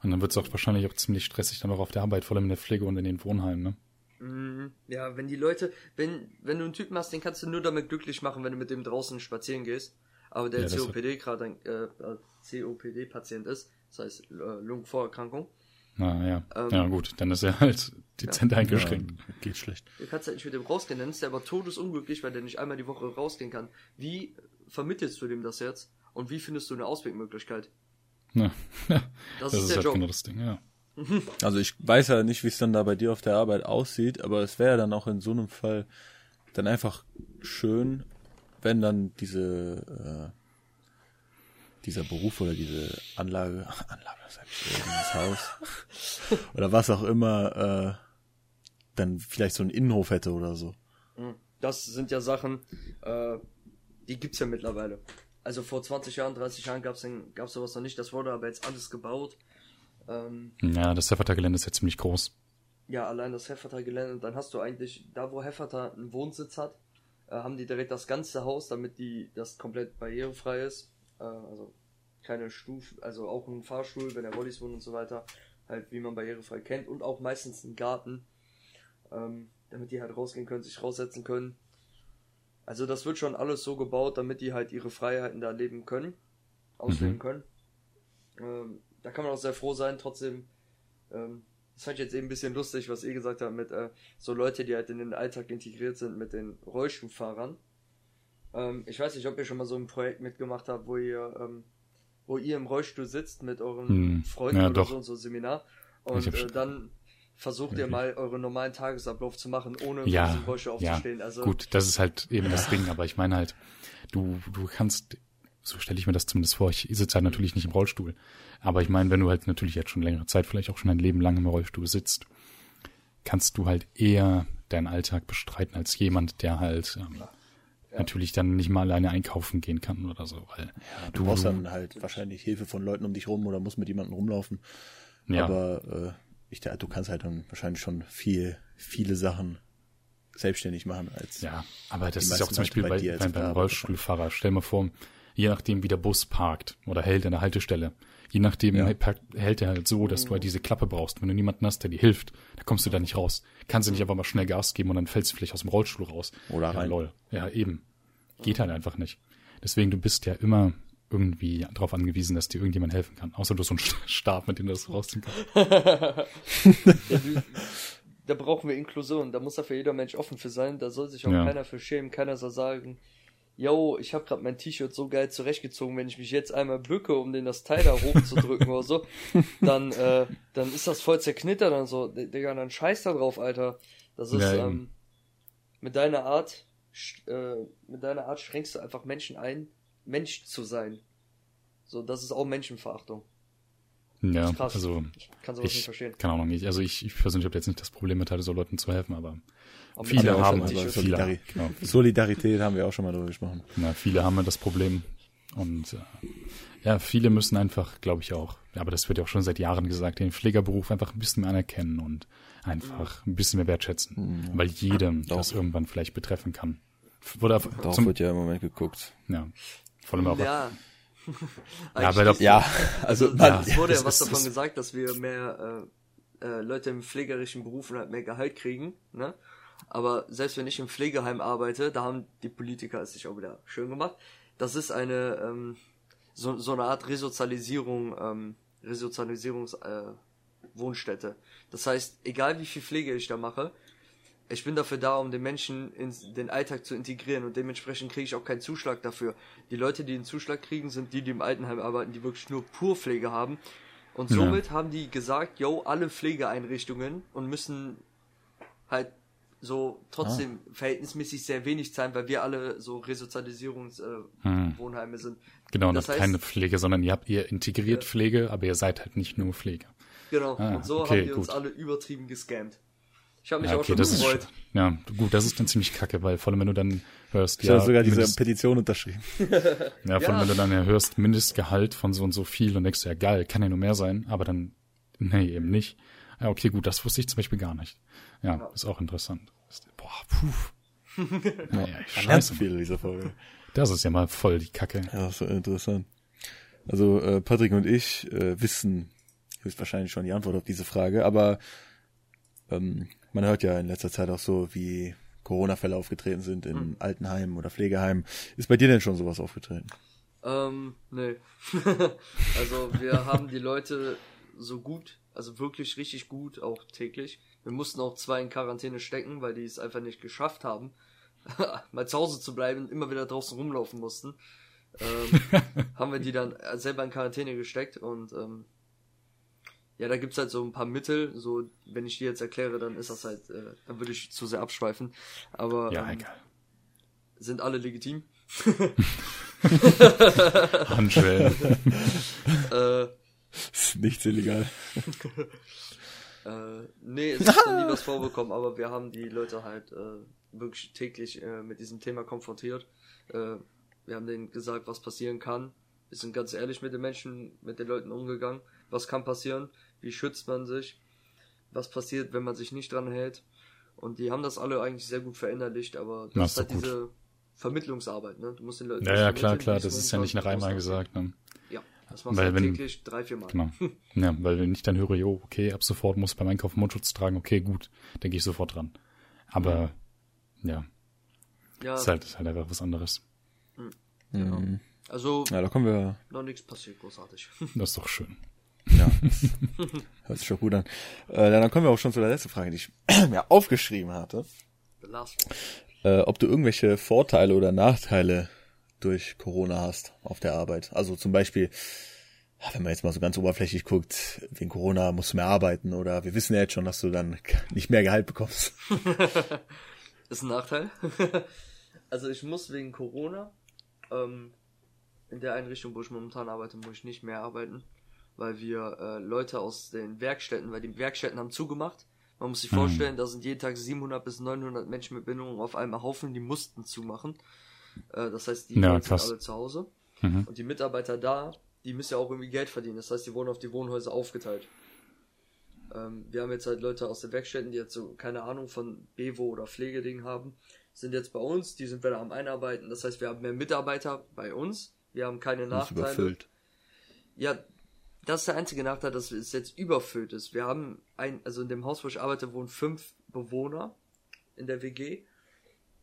Und dann wird es auch wahrscheinlich auch ziemlich stressig dann auch auf der Arbeit, vor allem in der Pflege und in den Wohnheimen, ne? Mhm. Ja, wenn die Leute, wenn, wenn du einen Typen hast, den kannst du nur damit glücklich machen, wenn du mit dem draußen spazieren gehst. Aber der Ja, COPD gerade ein äh, äh, COPD-Patient ist, das heißt äh, Lungenvorerkrankung, Na ja. Ähm, ja, gut, dann ist er halt dezent eingeschränkt. Ja, geht schlecht. du kannst halt nicht mit dem rausgehen, dann ist der aber todesunglücklich, weil der nicht einmal die Woche rausgehen kann. Wie vermittelst du dem das jetzt? Und wie findest du eine Auswegmöglichkeit? Ja. Das, Das, ist ist der halt Job. genau das Ding, ja. Also ich weiß ja nicht, wie es dann da bei dir auf der Arbeit aussieht, aber es wäre dann auch in so einem Fall dann einfach schön, wenn dann diese äh, dieser Beruf oder diese Anlage, Anlage, sag ich, äh, dieses Haus oder was auch immer, äh, dann vielleicht so einen Innenhof hätte oder so. Das sind ja Sachen, äh, die gibt's ja mittlerweile. Also vor 20 Jahren, 30 Jahren gab's den, gab's sowas noch nicht. Das wurde aber jetzt alles gebaut. Ähm, Ja, das Hefferter-Gelände ist ja ziemlich groß. ja, allein das Hefferter-Gelände. Und dann hast du eigentlich, da wo Hefferter einen Wohnsitz hat, äh, haben die direkt das ganze Haus, damit die das komplett barrierefrei ist. Äh, also keine Stufen, also auch ein Fahrstuhl, wenn der Rollis wohnt und so weiter. Halt, wie man barrierefrei kennt. Und auch meistens einen Garten. Ähm, damit die halt rausgehen können, sich raussetzen können. Also das wird schon alles so gebaut, damit die halt ihre Freiheiten da leben können, ausleben Mhm. können. Ähm, da kann man auch sehr froh sein, trotzdem, ähm, das fand ich jetzt eben ein bisschen lustig, was ihr gesagt habt, mit äh, so Leute, die halt in den Alltag integriert sind mit den Rollstuhlfahrern. Ähm, ich weiß nicht, ob ihr schon mal so ein Projekt mitgemacht habt, wo ihr, ähm, wo ihr im Rollstuhl sitzt mit euren Hm, Freunden ja, oder doch. so, so Seminar. Und äh, dann versucht ihr mal euren normalen Tagesablauf zu machen, ohne Ja, diesem Rollstuhl ja, aufzustehen. Also, gut, das ist halt eben das Ding, aber ich meine halt, du, du kannst, so stelle ich mir das zumindest vor, ich sitze halt natürlich nicht im Rollstuhl, aber ich meine, wenn du halt natürlich jetzt schon längere Zeit, vielleicht auch schon ein Leben lang im Rollstuhl sitzt, kannst du halt eher deinen Alltag bestreiten als jemand, der halt ähm, natürlich dann nicht mal alleine einkaufen gehen kann oder so, weil Du brauchst dann halt wahrscheinlich Hilfe von Leuten um dich rum oder musst mit jemandem rumlaufen. ja, Aber äh, ich, du kannst halt dann wahrscheinlich schon viel, viele Sachen selbstständig machen als Ja, aber das ist auch zum Beispiel bei bei, beim. Rollstuhlfahrer. Stell mal vor, je nachdem, wie der Bus parkt oder hält an der Haltestelle, je nachdem Ja. hält er halt so, dass du halt diese Klappe brauchst. Wenn du niemanden hast, der dir hilft, da kommst du da nicht raus. Kannst du nicht einfach mal schnell Gas geben und dann fällst du vielleicht aus dem Rollstuhl raus. Oder ja, rein. lol. Ja, eben. Geht halt einfach nicht. Deswegen, du bist ja immer irgendwie darauf angewiesen, dass dir irgendjemand helfen kann. Außer du hast so einen Stab, mit dem du das rausziehen kannst. da brauchen wir Inklusion. Da muss dafür jeder Mensch offen für sein. Da soll sich auch Ja. keiner für schämen. Keiner soll sagen, yo, ich habe gerade mein T-Shirt so geil zurechtgezogen, wenn ich mich jetzt einmal bücke, um den das Teil da hochzudrücken oder so, dann, äh, dann ist das voll zerknittert und so. Digga, dann scheiß da drauf, Alter. Das ist, ja, ähm, mit deiner Art, äh, mit deiner Art schränkst du einfach Menschen ein, Mensch zu sein. So, das ist auch Menschenverachtung. Ja, also ich kann sowas ich nicht verstehen. Keine Ahnung, nicht. Also ich, ich persönlich habe jetzt nicht das Problem mit halt so Leuten zu helfen, aber auch viele haben halt Solidari genau. Solidarität haben wir auch schon mal drüber gesprochen. Na, viele haben halt das Problem und äh, ja, viele müssen einfach, glaube ich auch, aber das wird ja auch schon seit Jahren gesagt, den Pflegerberuf einfach ein bisschen mehr anerkennen und einfach ein bisschen mehr wertschätzen, mhm. weil jedem Doch. das irgendwann vielleicht betreffen kann. Oder Darauf zum, wird ja im Moment geguckt. Ja, allem auch. Ja. ja, aber doch, ja, also man, es wurde ja was davon gesagt, dass wir mehr äh, äh, Leute im pflegerischen Berufen halt mehr Gehalt kriegen, ne? Aber selbst wenn ich im Pflegeheim arbeite, da haben die Politiker es sich auch wieder schön gemacht. Das ist eine ähm, so, so eine Art Resozialisierung, ähm, Resozialisierungs äh, Wohnstätte. Das heißt, egal wie viel Pflege ich da mache, ich bin dafür da, um den Menschen in den Alltag zu integrieren und dementsprechend kriege ich auch keinen Zuschlag dafür. Die Leute, die den Zuschlag kriegen, sind die, die im Altenheim arbeiten, die wirklich nur Purpflege haben. Und somit ja. haben die gesagt, yo, alle Pflegeeinrichtungen und müssen halt so trotzdem ah. verhältnismäßig sehr wenig zahlen, weil wir alle so Resozialisierungswohnheime äh, hm. sind. Genau, das, das heißt, keine Pflege, sondern ihr habt ihr integriert ja. Pflege, aber ihr seid halt nicht nur Pflege. Genau, ah, und so okay, haben wir gut. uns alle übertrieben gescammt. Ich habe mich ja, okay, auch schon das gefreut. Ist, ja, gut, das ist dann ziemlich kacke, weil vor allem, wenn du dann hörst, ich ja. sogar diese Petition unterschrieben. ja, vor allem, ja. wenn du dann ja hörst, Mindestgehalt von so und so viel und denkst, ja geil, kann ja nur mehr sein, aber dann, nee, eben nicht. Ja, okay, gut, das wusste ich zum Beispiel gar nicht. Ja, ja. ist auch interessant. Boah, puh. naja, scheiße. viel diese Folge. Das ist ja mal voll die Kacke. Ja, so interessant. Also äh, Patrick und ich äh, wissen höchstwahrscheinlich schon die Antwort auf diese Frage, aber ähm, man hört ja in letzter Zeit auch so, wie Corona-Fälle aufgetreten sind in hm. Altenheimen oder Pflegeheimen. Ist bei dir denn schon sowas aufgetreten? Ähm, nee. also wir haben die Leute so gut, also wirklich richtig gut, auch täglich. Wir mussten auch zwei in Quarantäne stecken, weil die es einfach nicht geschafft haben, mal zu Hause zu bleiben, immer wieder draußen rumlaufen mussten. Ähm, haben wir die dann selber in Quarantäne gesteckt und ähm, ja, da gibt's halt so ein paar Mittel, so, wenn ich die jetzt erkläre, dann ist das halt, äh, dann würde ich zu sehr abschweifen. Aber ja, ähm, egal. sind alle legitim. Handschwellen. äh, ist nichts illegal. äh, nee, es ist noch nie was vorbekommen, aber wir haben die Leute halt äh, wirklich täglich äh, mit diesem Thema konfrontiert. Äh, wir haben denen gesagt, was passieren kann. Wir sind ganz ehrlich mit den Menschen, mit den Leuten umgegangen. Was kann passieren? Wie schützt man sich, was passiert, wenn man sich nicht dran hält. Und die haben das alle eigentlich sehr gut verinnerlicht, aber das, ist halt gut. diese Vermittlungsarbeit, ne? Du musst den Leuten. Ja, ja, klar, klar, das ist ja nicht nach einmal gesagt, ne? Ja, das machst weil du wenn, täglich drei, vier Mal. Genau. ja, weil wenn ich dann höre, jo, okay, ab sofort muss beim Einkaufen Mundschutz tragen, okay, gut, denke ich sofort dran. Aber, ja. Ja. Ist halt, ist halt einfach was anderes. Mhm. Genau. Also, ja, da kommen wir. Noch nichts passiert, großartig. Das ist doch schön. Ja, hört sich schon gut an. Äh, dann kommen wir auch schon zu der letzten Frage, die ich mir aufgeschrieben hatte. Äh, ob du irgendwelche Vorteile oder Nachteile durch Corona hast auf der Arbeit. Also zum Beispiel, wenn man jetzt mal so ganz oberflächlich guckt, wegen Corona musst du mehr arbeiten oder wir wissen ja jetzt schon, dass du dann nicht mehr Gehalt bekommst. ist ein Nachteil. also ich muss wegen Corona ähm, in der Einrichtung, wo ich momentan arbeite, muss ich nicht mehr arbeiten weil wir äh, Leute aus den Werkstätten, weil die Werkstätten haben zugemacht. Man muss sich mhm. vorstellen, da sind jeden Tag 700 bis 900 Menschen mit Bindungen auf einem Haufen, die mussten zumachen. Äh, das heißt, die ja, sind alle zu Hause. Mhm. Und die Mitarbeiter da, die müssen ja auch irgendwie Geld verdienen. Das heißt, die wurden auf die Wohnhäuser aufgeteilt. Ähm, wir haben jetzt halt Leute aus den Werkstätten, die jetzt so keine Ahnung von Bevo oder Pflegeding haben, sind jetzt bei uns, die sind wieder am Einarbeiten. Das heißt, wir haben mehr Mitarbeiter bei uns. Wir haben keine Nachteile. Überfüllt. Ja, das ist der einzige Nachteil, dass es jetzt überfüllt ist. Wir haben ein, also in dem Haus, wo ich arbeite, wohnen fünf Bewohner in der WG.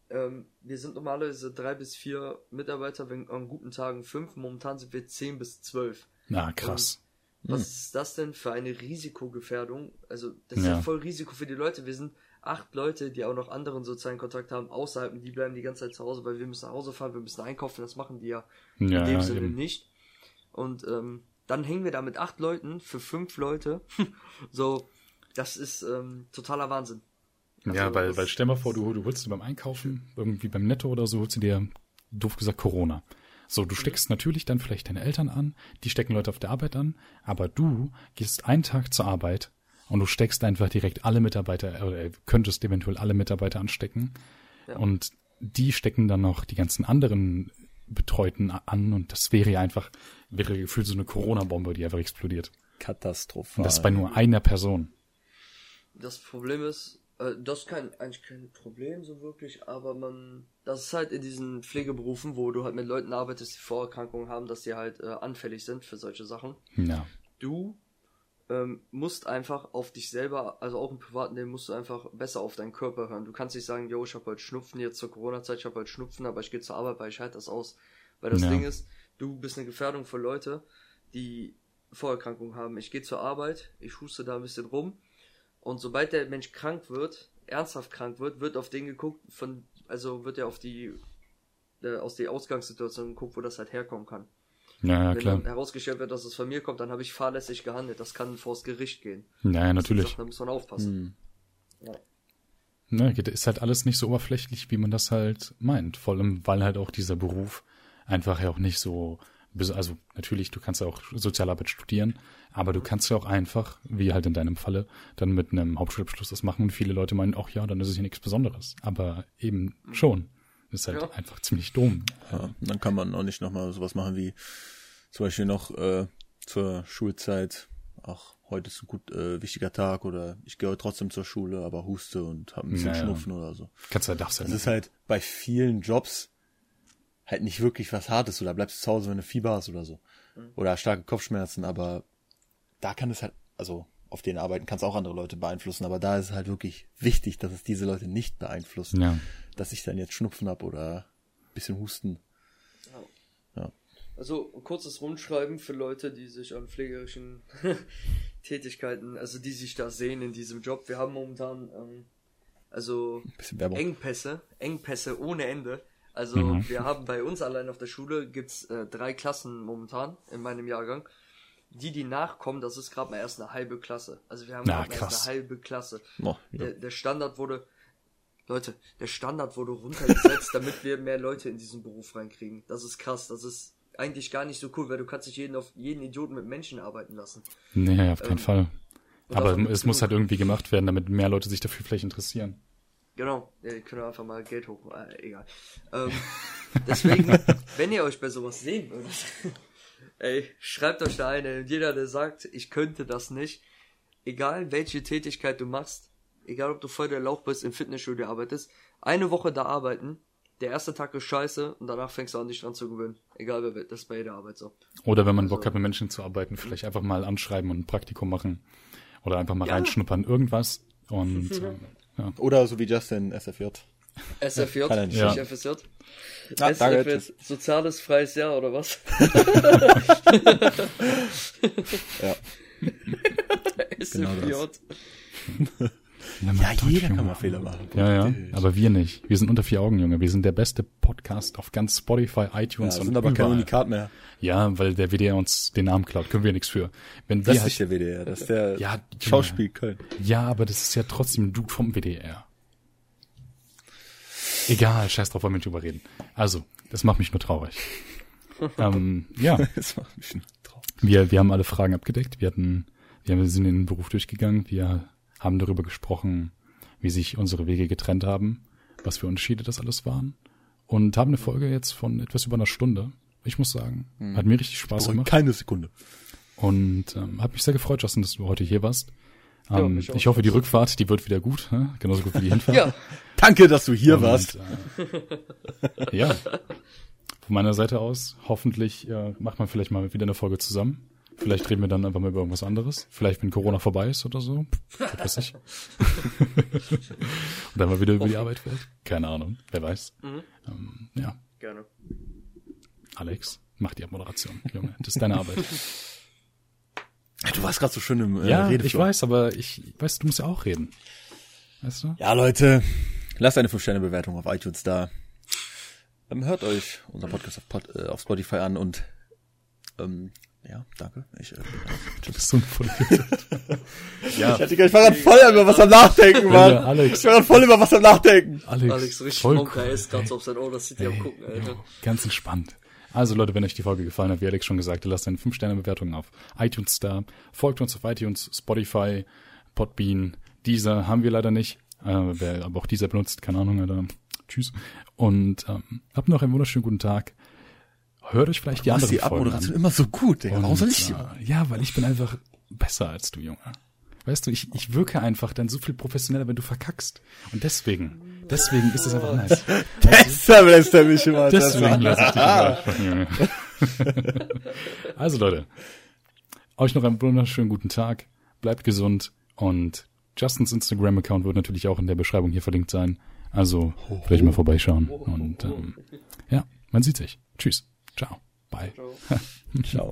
Ähm, wir sind normalerweise drei bis vier Mitarbeiter, wenn an guten Tagen fünf. Momentan sind wir zehn bis zwölf. Na, krass. Und was hm. ist das denn für eine Risikogefährdung? Also, das ist ja. ja voll Risiko für die Leute. Wir sind acht Leute, die auch noch anderen sozialen Kontakt haben, außerhalb, die bleiben die ganze Zeit zu Hause, weil wir müssen nach Hause fahren, wir müssen einkaufen, das machen die ja, Ja, in dem Sinne eben. nicht. Und ähm, dann hängen wir da mit acht Leuten für fünf Leute. so, das ist ähm, totaler Wahnsinn. Ja, Also, weil, das- weil stell mal vor, du, du holst dir beim Einkaufen, irgendwie beim Netto oder so, holst du dir, doof gesagt, Corona. So, du steckst natürlich dann vielleicht deine Eltern an, die stecken Leute auf der Arbeit an, aber du gehst einen Tag zur Arbeit und du steckst einfach direkt alle Mitarbeiter, oder könntest eventuell alle Mitarbeiter anstecken. Ja. Und die stecken dann noch die ganzen anderen Betreuten an und das wäre ja einfach, wäre gefühlt so eine Corona-Bombe, die einfach explodiert. Katastrophal. Und das bei nur einer Person. Das Problem ist, äh, das ist kein, eigentlich kein Problem so wirklich, aber man, das ist halt in diesen Pflegeberufen, wo du halt mit Leuten arbeitest, die Vorerkrankungen haben, dass die halt äh, anfällig sind für solche Sachen. Ja. Du ähm, musst einfach auf dich selber, also auch im privaten Leben, musst du einfach besser auf deinen Körper hören. Du kannst nicht sagen, yo, ich habe heute Schnupfen jetzt zur Corona-Zeit, ich habe heute Schnupfen, aber ich gehe zur Arbeit, weil ich halte das aus. Weil das Ja. Ding ist, du bist eine Gefährdung für Leute, die Vorerkrankungen haben. Ich gehe zur Arbeit, ich huste da ein bisschen rum und sobald der Mensch krank wird, ernsthaft krank wird, wird auf den geguckt, von, also wird er auf die, äh, aus der Ausgangssituation geguckt, wo das halt herkommen kann. Ja, ja, Wenn klar. dann herausgestellt wird, dass es von mir kommt, dann habe ich fahrlässig gehandelt. Das kann vors Gericht gehen. Ja, ja, Das sind natürlich. Sachen, Da muss man aufpassen. Hm. Ja. Ne, geht- ist halt alles nicht so oberflächlich, wie man das halt meint. Vor allem, weil halt auch dieser Beruf einfach ja auch nicht so, also natürlich, du kannst ja auch Sozialarbeit studieren, aber du kannst ja auch einfach, wie halt in deinem Falle, dann mit einem Hauptschulabschluss das machen und viele Leute meinen, ach ja, dann ist es ja nichts Besonderes. Aber eben schon. Ist halt Ja. einfach ziemlich dumm. Ja, dann kann man auch nicht nochmal sowas machen wie zum Beispiel noch äh, zur Schulzeit. Ach, heute ist ein gut äh, wichtiger Tag oder ich gehe heute trotzdem zur Schule, aber huste und habe ein bisschen Ja, ja. Schnupfen oder so. Kannst du, darfst halt Das nicht. ist halt bei vielen Jobs halt nicht wirklich was Hartes oder bleibst zu Hause, wenn du Fieber hast oder so. Oder starke Kopfschmerzen, aber da kann es halt, also auf den Arbeiten kann es auch andere Leute beeinflussen, aber da ist es halt wirklich wichtig, dass es diese Leute nicht beeinflusst. Ja. Dass ich dann jetzt Schnupfen hab oder ein bisschen Husten. Ja. Also ein kurzes Rundschreiben für Leute, die sich an pflegerischen Tätigkeiten, also die sich da sehen in diesem Job. Wir haben momentan ähm, also. Engpässe, Engpässe ohne Ende. Also Mhm. wir haben bei uns allein auf der Schule gibt's äh, drei Klassen momentan in meinem Jahrgang. Die, die nachkommen, das ist gerade mal erst eine halbe Klasse. Also wir haben Na, erst eine halbe Klasse. Oh, ja. Der, der Standard wurde, Leute, der Standard wurde runtergesetzt, damit wir mehr Leute in diesen Beruf reinkriegen. Das ist krass. Das ist eigentlich gar nicht so cool, weil du kannst nicht jeden auf jeden Idioten mit Menschen arbeiten lassen. Nee, auf keinen Ähm, Fall. Aber es muss halt irgendwie gemacht werden, damit mehr Leute sich dafür vielleicht interessieren. Genau, ihr könnt einfach mal Geld hoch, äh, egal. Ähm, deswegen, wenn ihr euch bei sowas sehen würdet, ey, schreibt euch da eine. Jeder, der sagt, ich könnte das nicht, egal welche Tätigkeit du machst, egal ob du voll der Lauch bist, im Fitnessstudio arbeitest, eine Woche da arbeiten, der erste Tag ist scheiße und danach fängst du an, dich dran zu gewöhnen. Egal wer wird, das ist bei jeder Arbeit so. Oder wenn man Bock Also- hat, mit Menschen zu arbeiten, vielleicht einfach mal anschreiben und ein Praktikum machen. Oder einfach mal Ja. reinschnuppern, irgendwas. Und äh, ja. Oder so wie Justin SFJ. SFJ, nicht. Ja. FSJ. Ah, danke, SFJ, soziales freies Jahr oder was? Ja. SFJ. Ja, jeder kann mal Fehler machen. Ja, ja, aber wir nicht. Wir sind unter vier Augen, Junge. Wir sind der beste Podcast auf ganz Spotify, Ja, iTunes und sind aber kein überall. Unikat mehr. Ja, weil der WDR uns den Namen klaut. Können wir nichts für. Wenn wir Das ist halt, nicht der WDR, das ist der Ja, Schauspiel Köln. ja, aber das ist ja trotzdem ein Dude vom WDR. Egal, scheiß drauf, wollen wir nicht drüber reden. Also, das macht mich nur traurig. ähm, ja, Das macht mich schon traurig. wir, wir haben alle Fragen abgedeckt. Wir hatten, wir sind in den Beruf durchgegangen. Wir haben darüber gesprochen, wie sich unsere Wege getrennt haben, was für Unterschiede das alles waren. Und haben eine Folge jetzt von etwas über einer Stunde. Ich muss sagen, hat mir richtig Spaß gemacht. keine Sekunde. Und ähm, hat mich sehr gefreut, Justin, dass du heute hier warst. Ähm, auch. ich hoffe, die Rückfahrt, die wird wieder gut, hä? genauso gut wie die Hinfahrt. Ja, Danke, dass du hier Und, warst. Äh, ja. Von meiner Seite aus, hoffentlich äh, macht man vielleicht mal wieder eine Folge zusammen. Vielleicht reden wir dann einfach mal über irgendwas anderes. Vielleicht, wenn Corona vorbei ist oder so. Was weiß ich. Und dann mal wieder über die Arbeit fällt. Keine Ahnung. Wer weiß. Ähm, ja. gerne. Alex, mach die Abmoderation, Junge. Das ist deine Arbeit. Du warst gerade so schön im äh, ja, Redeflow. ich weiß, aber ich weiß, du musst ja auch reden. Weißt du? Ja, Leute, lasst eine 5-Sterne-Bewertung auf iTunes da. Ähm, hört euch unseren Podcast auf, Pod, äh, auf Spotify an und ähm, ja, danke. Ich, äh, Du bist so ein ja. Ich, hatte, ich war gerade voll über was am Nachdenken, Mann. Alex. Ich war gerade voll über was am Nachdenken. Alex, Alex richtig voll cool. ist so auf sein Ohr, das sieht ja am gucken, Alter. Ganz entspannt. Also Leute, wenn euch die Folge gefallen hat, wie Alex schon gesagt hat, lasst eine 5-Sterne-Bewertung auf iTunes da. Folgt uns auf iTunes, Spotify, Podbean, Deezer haben wir leider nicht. Äh, wer aber auch Deezer benutzt, keine Ahnung, Alter. Tschüss. Und ähm, habt noch einen wunderschönen guten Tag. Hört euch vielleicht die anderen die Folgen Abmoderation an. immer so gut, Digga. Warum Und, soll ich die äh, Ja, weil ich bin einfach besser als du, Junge. Weißt du, ich, ich wirke einfach dann so viel professioneller, wenn du verkackst. Und deswegen, deswegen ist es einfach nice. Deshalb lässt er mich immer. Deswegen lasse ich dich überraschen, Junge. Also Leute, euch noch einen wunderschönen guten Tag, bleibt gesund und Justins Instagram-Account wird natürlich auch in der Beschreibung hier verlinkt sein. Also vielleicht mal vorbeischauen und ähm, ja, man sieht sich. Tschüss, ciao, bye. Ciao.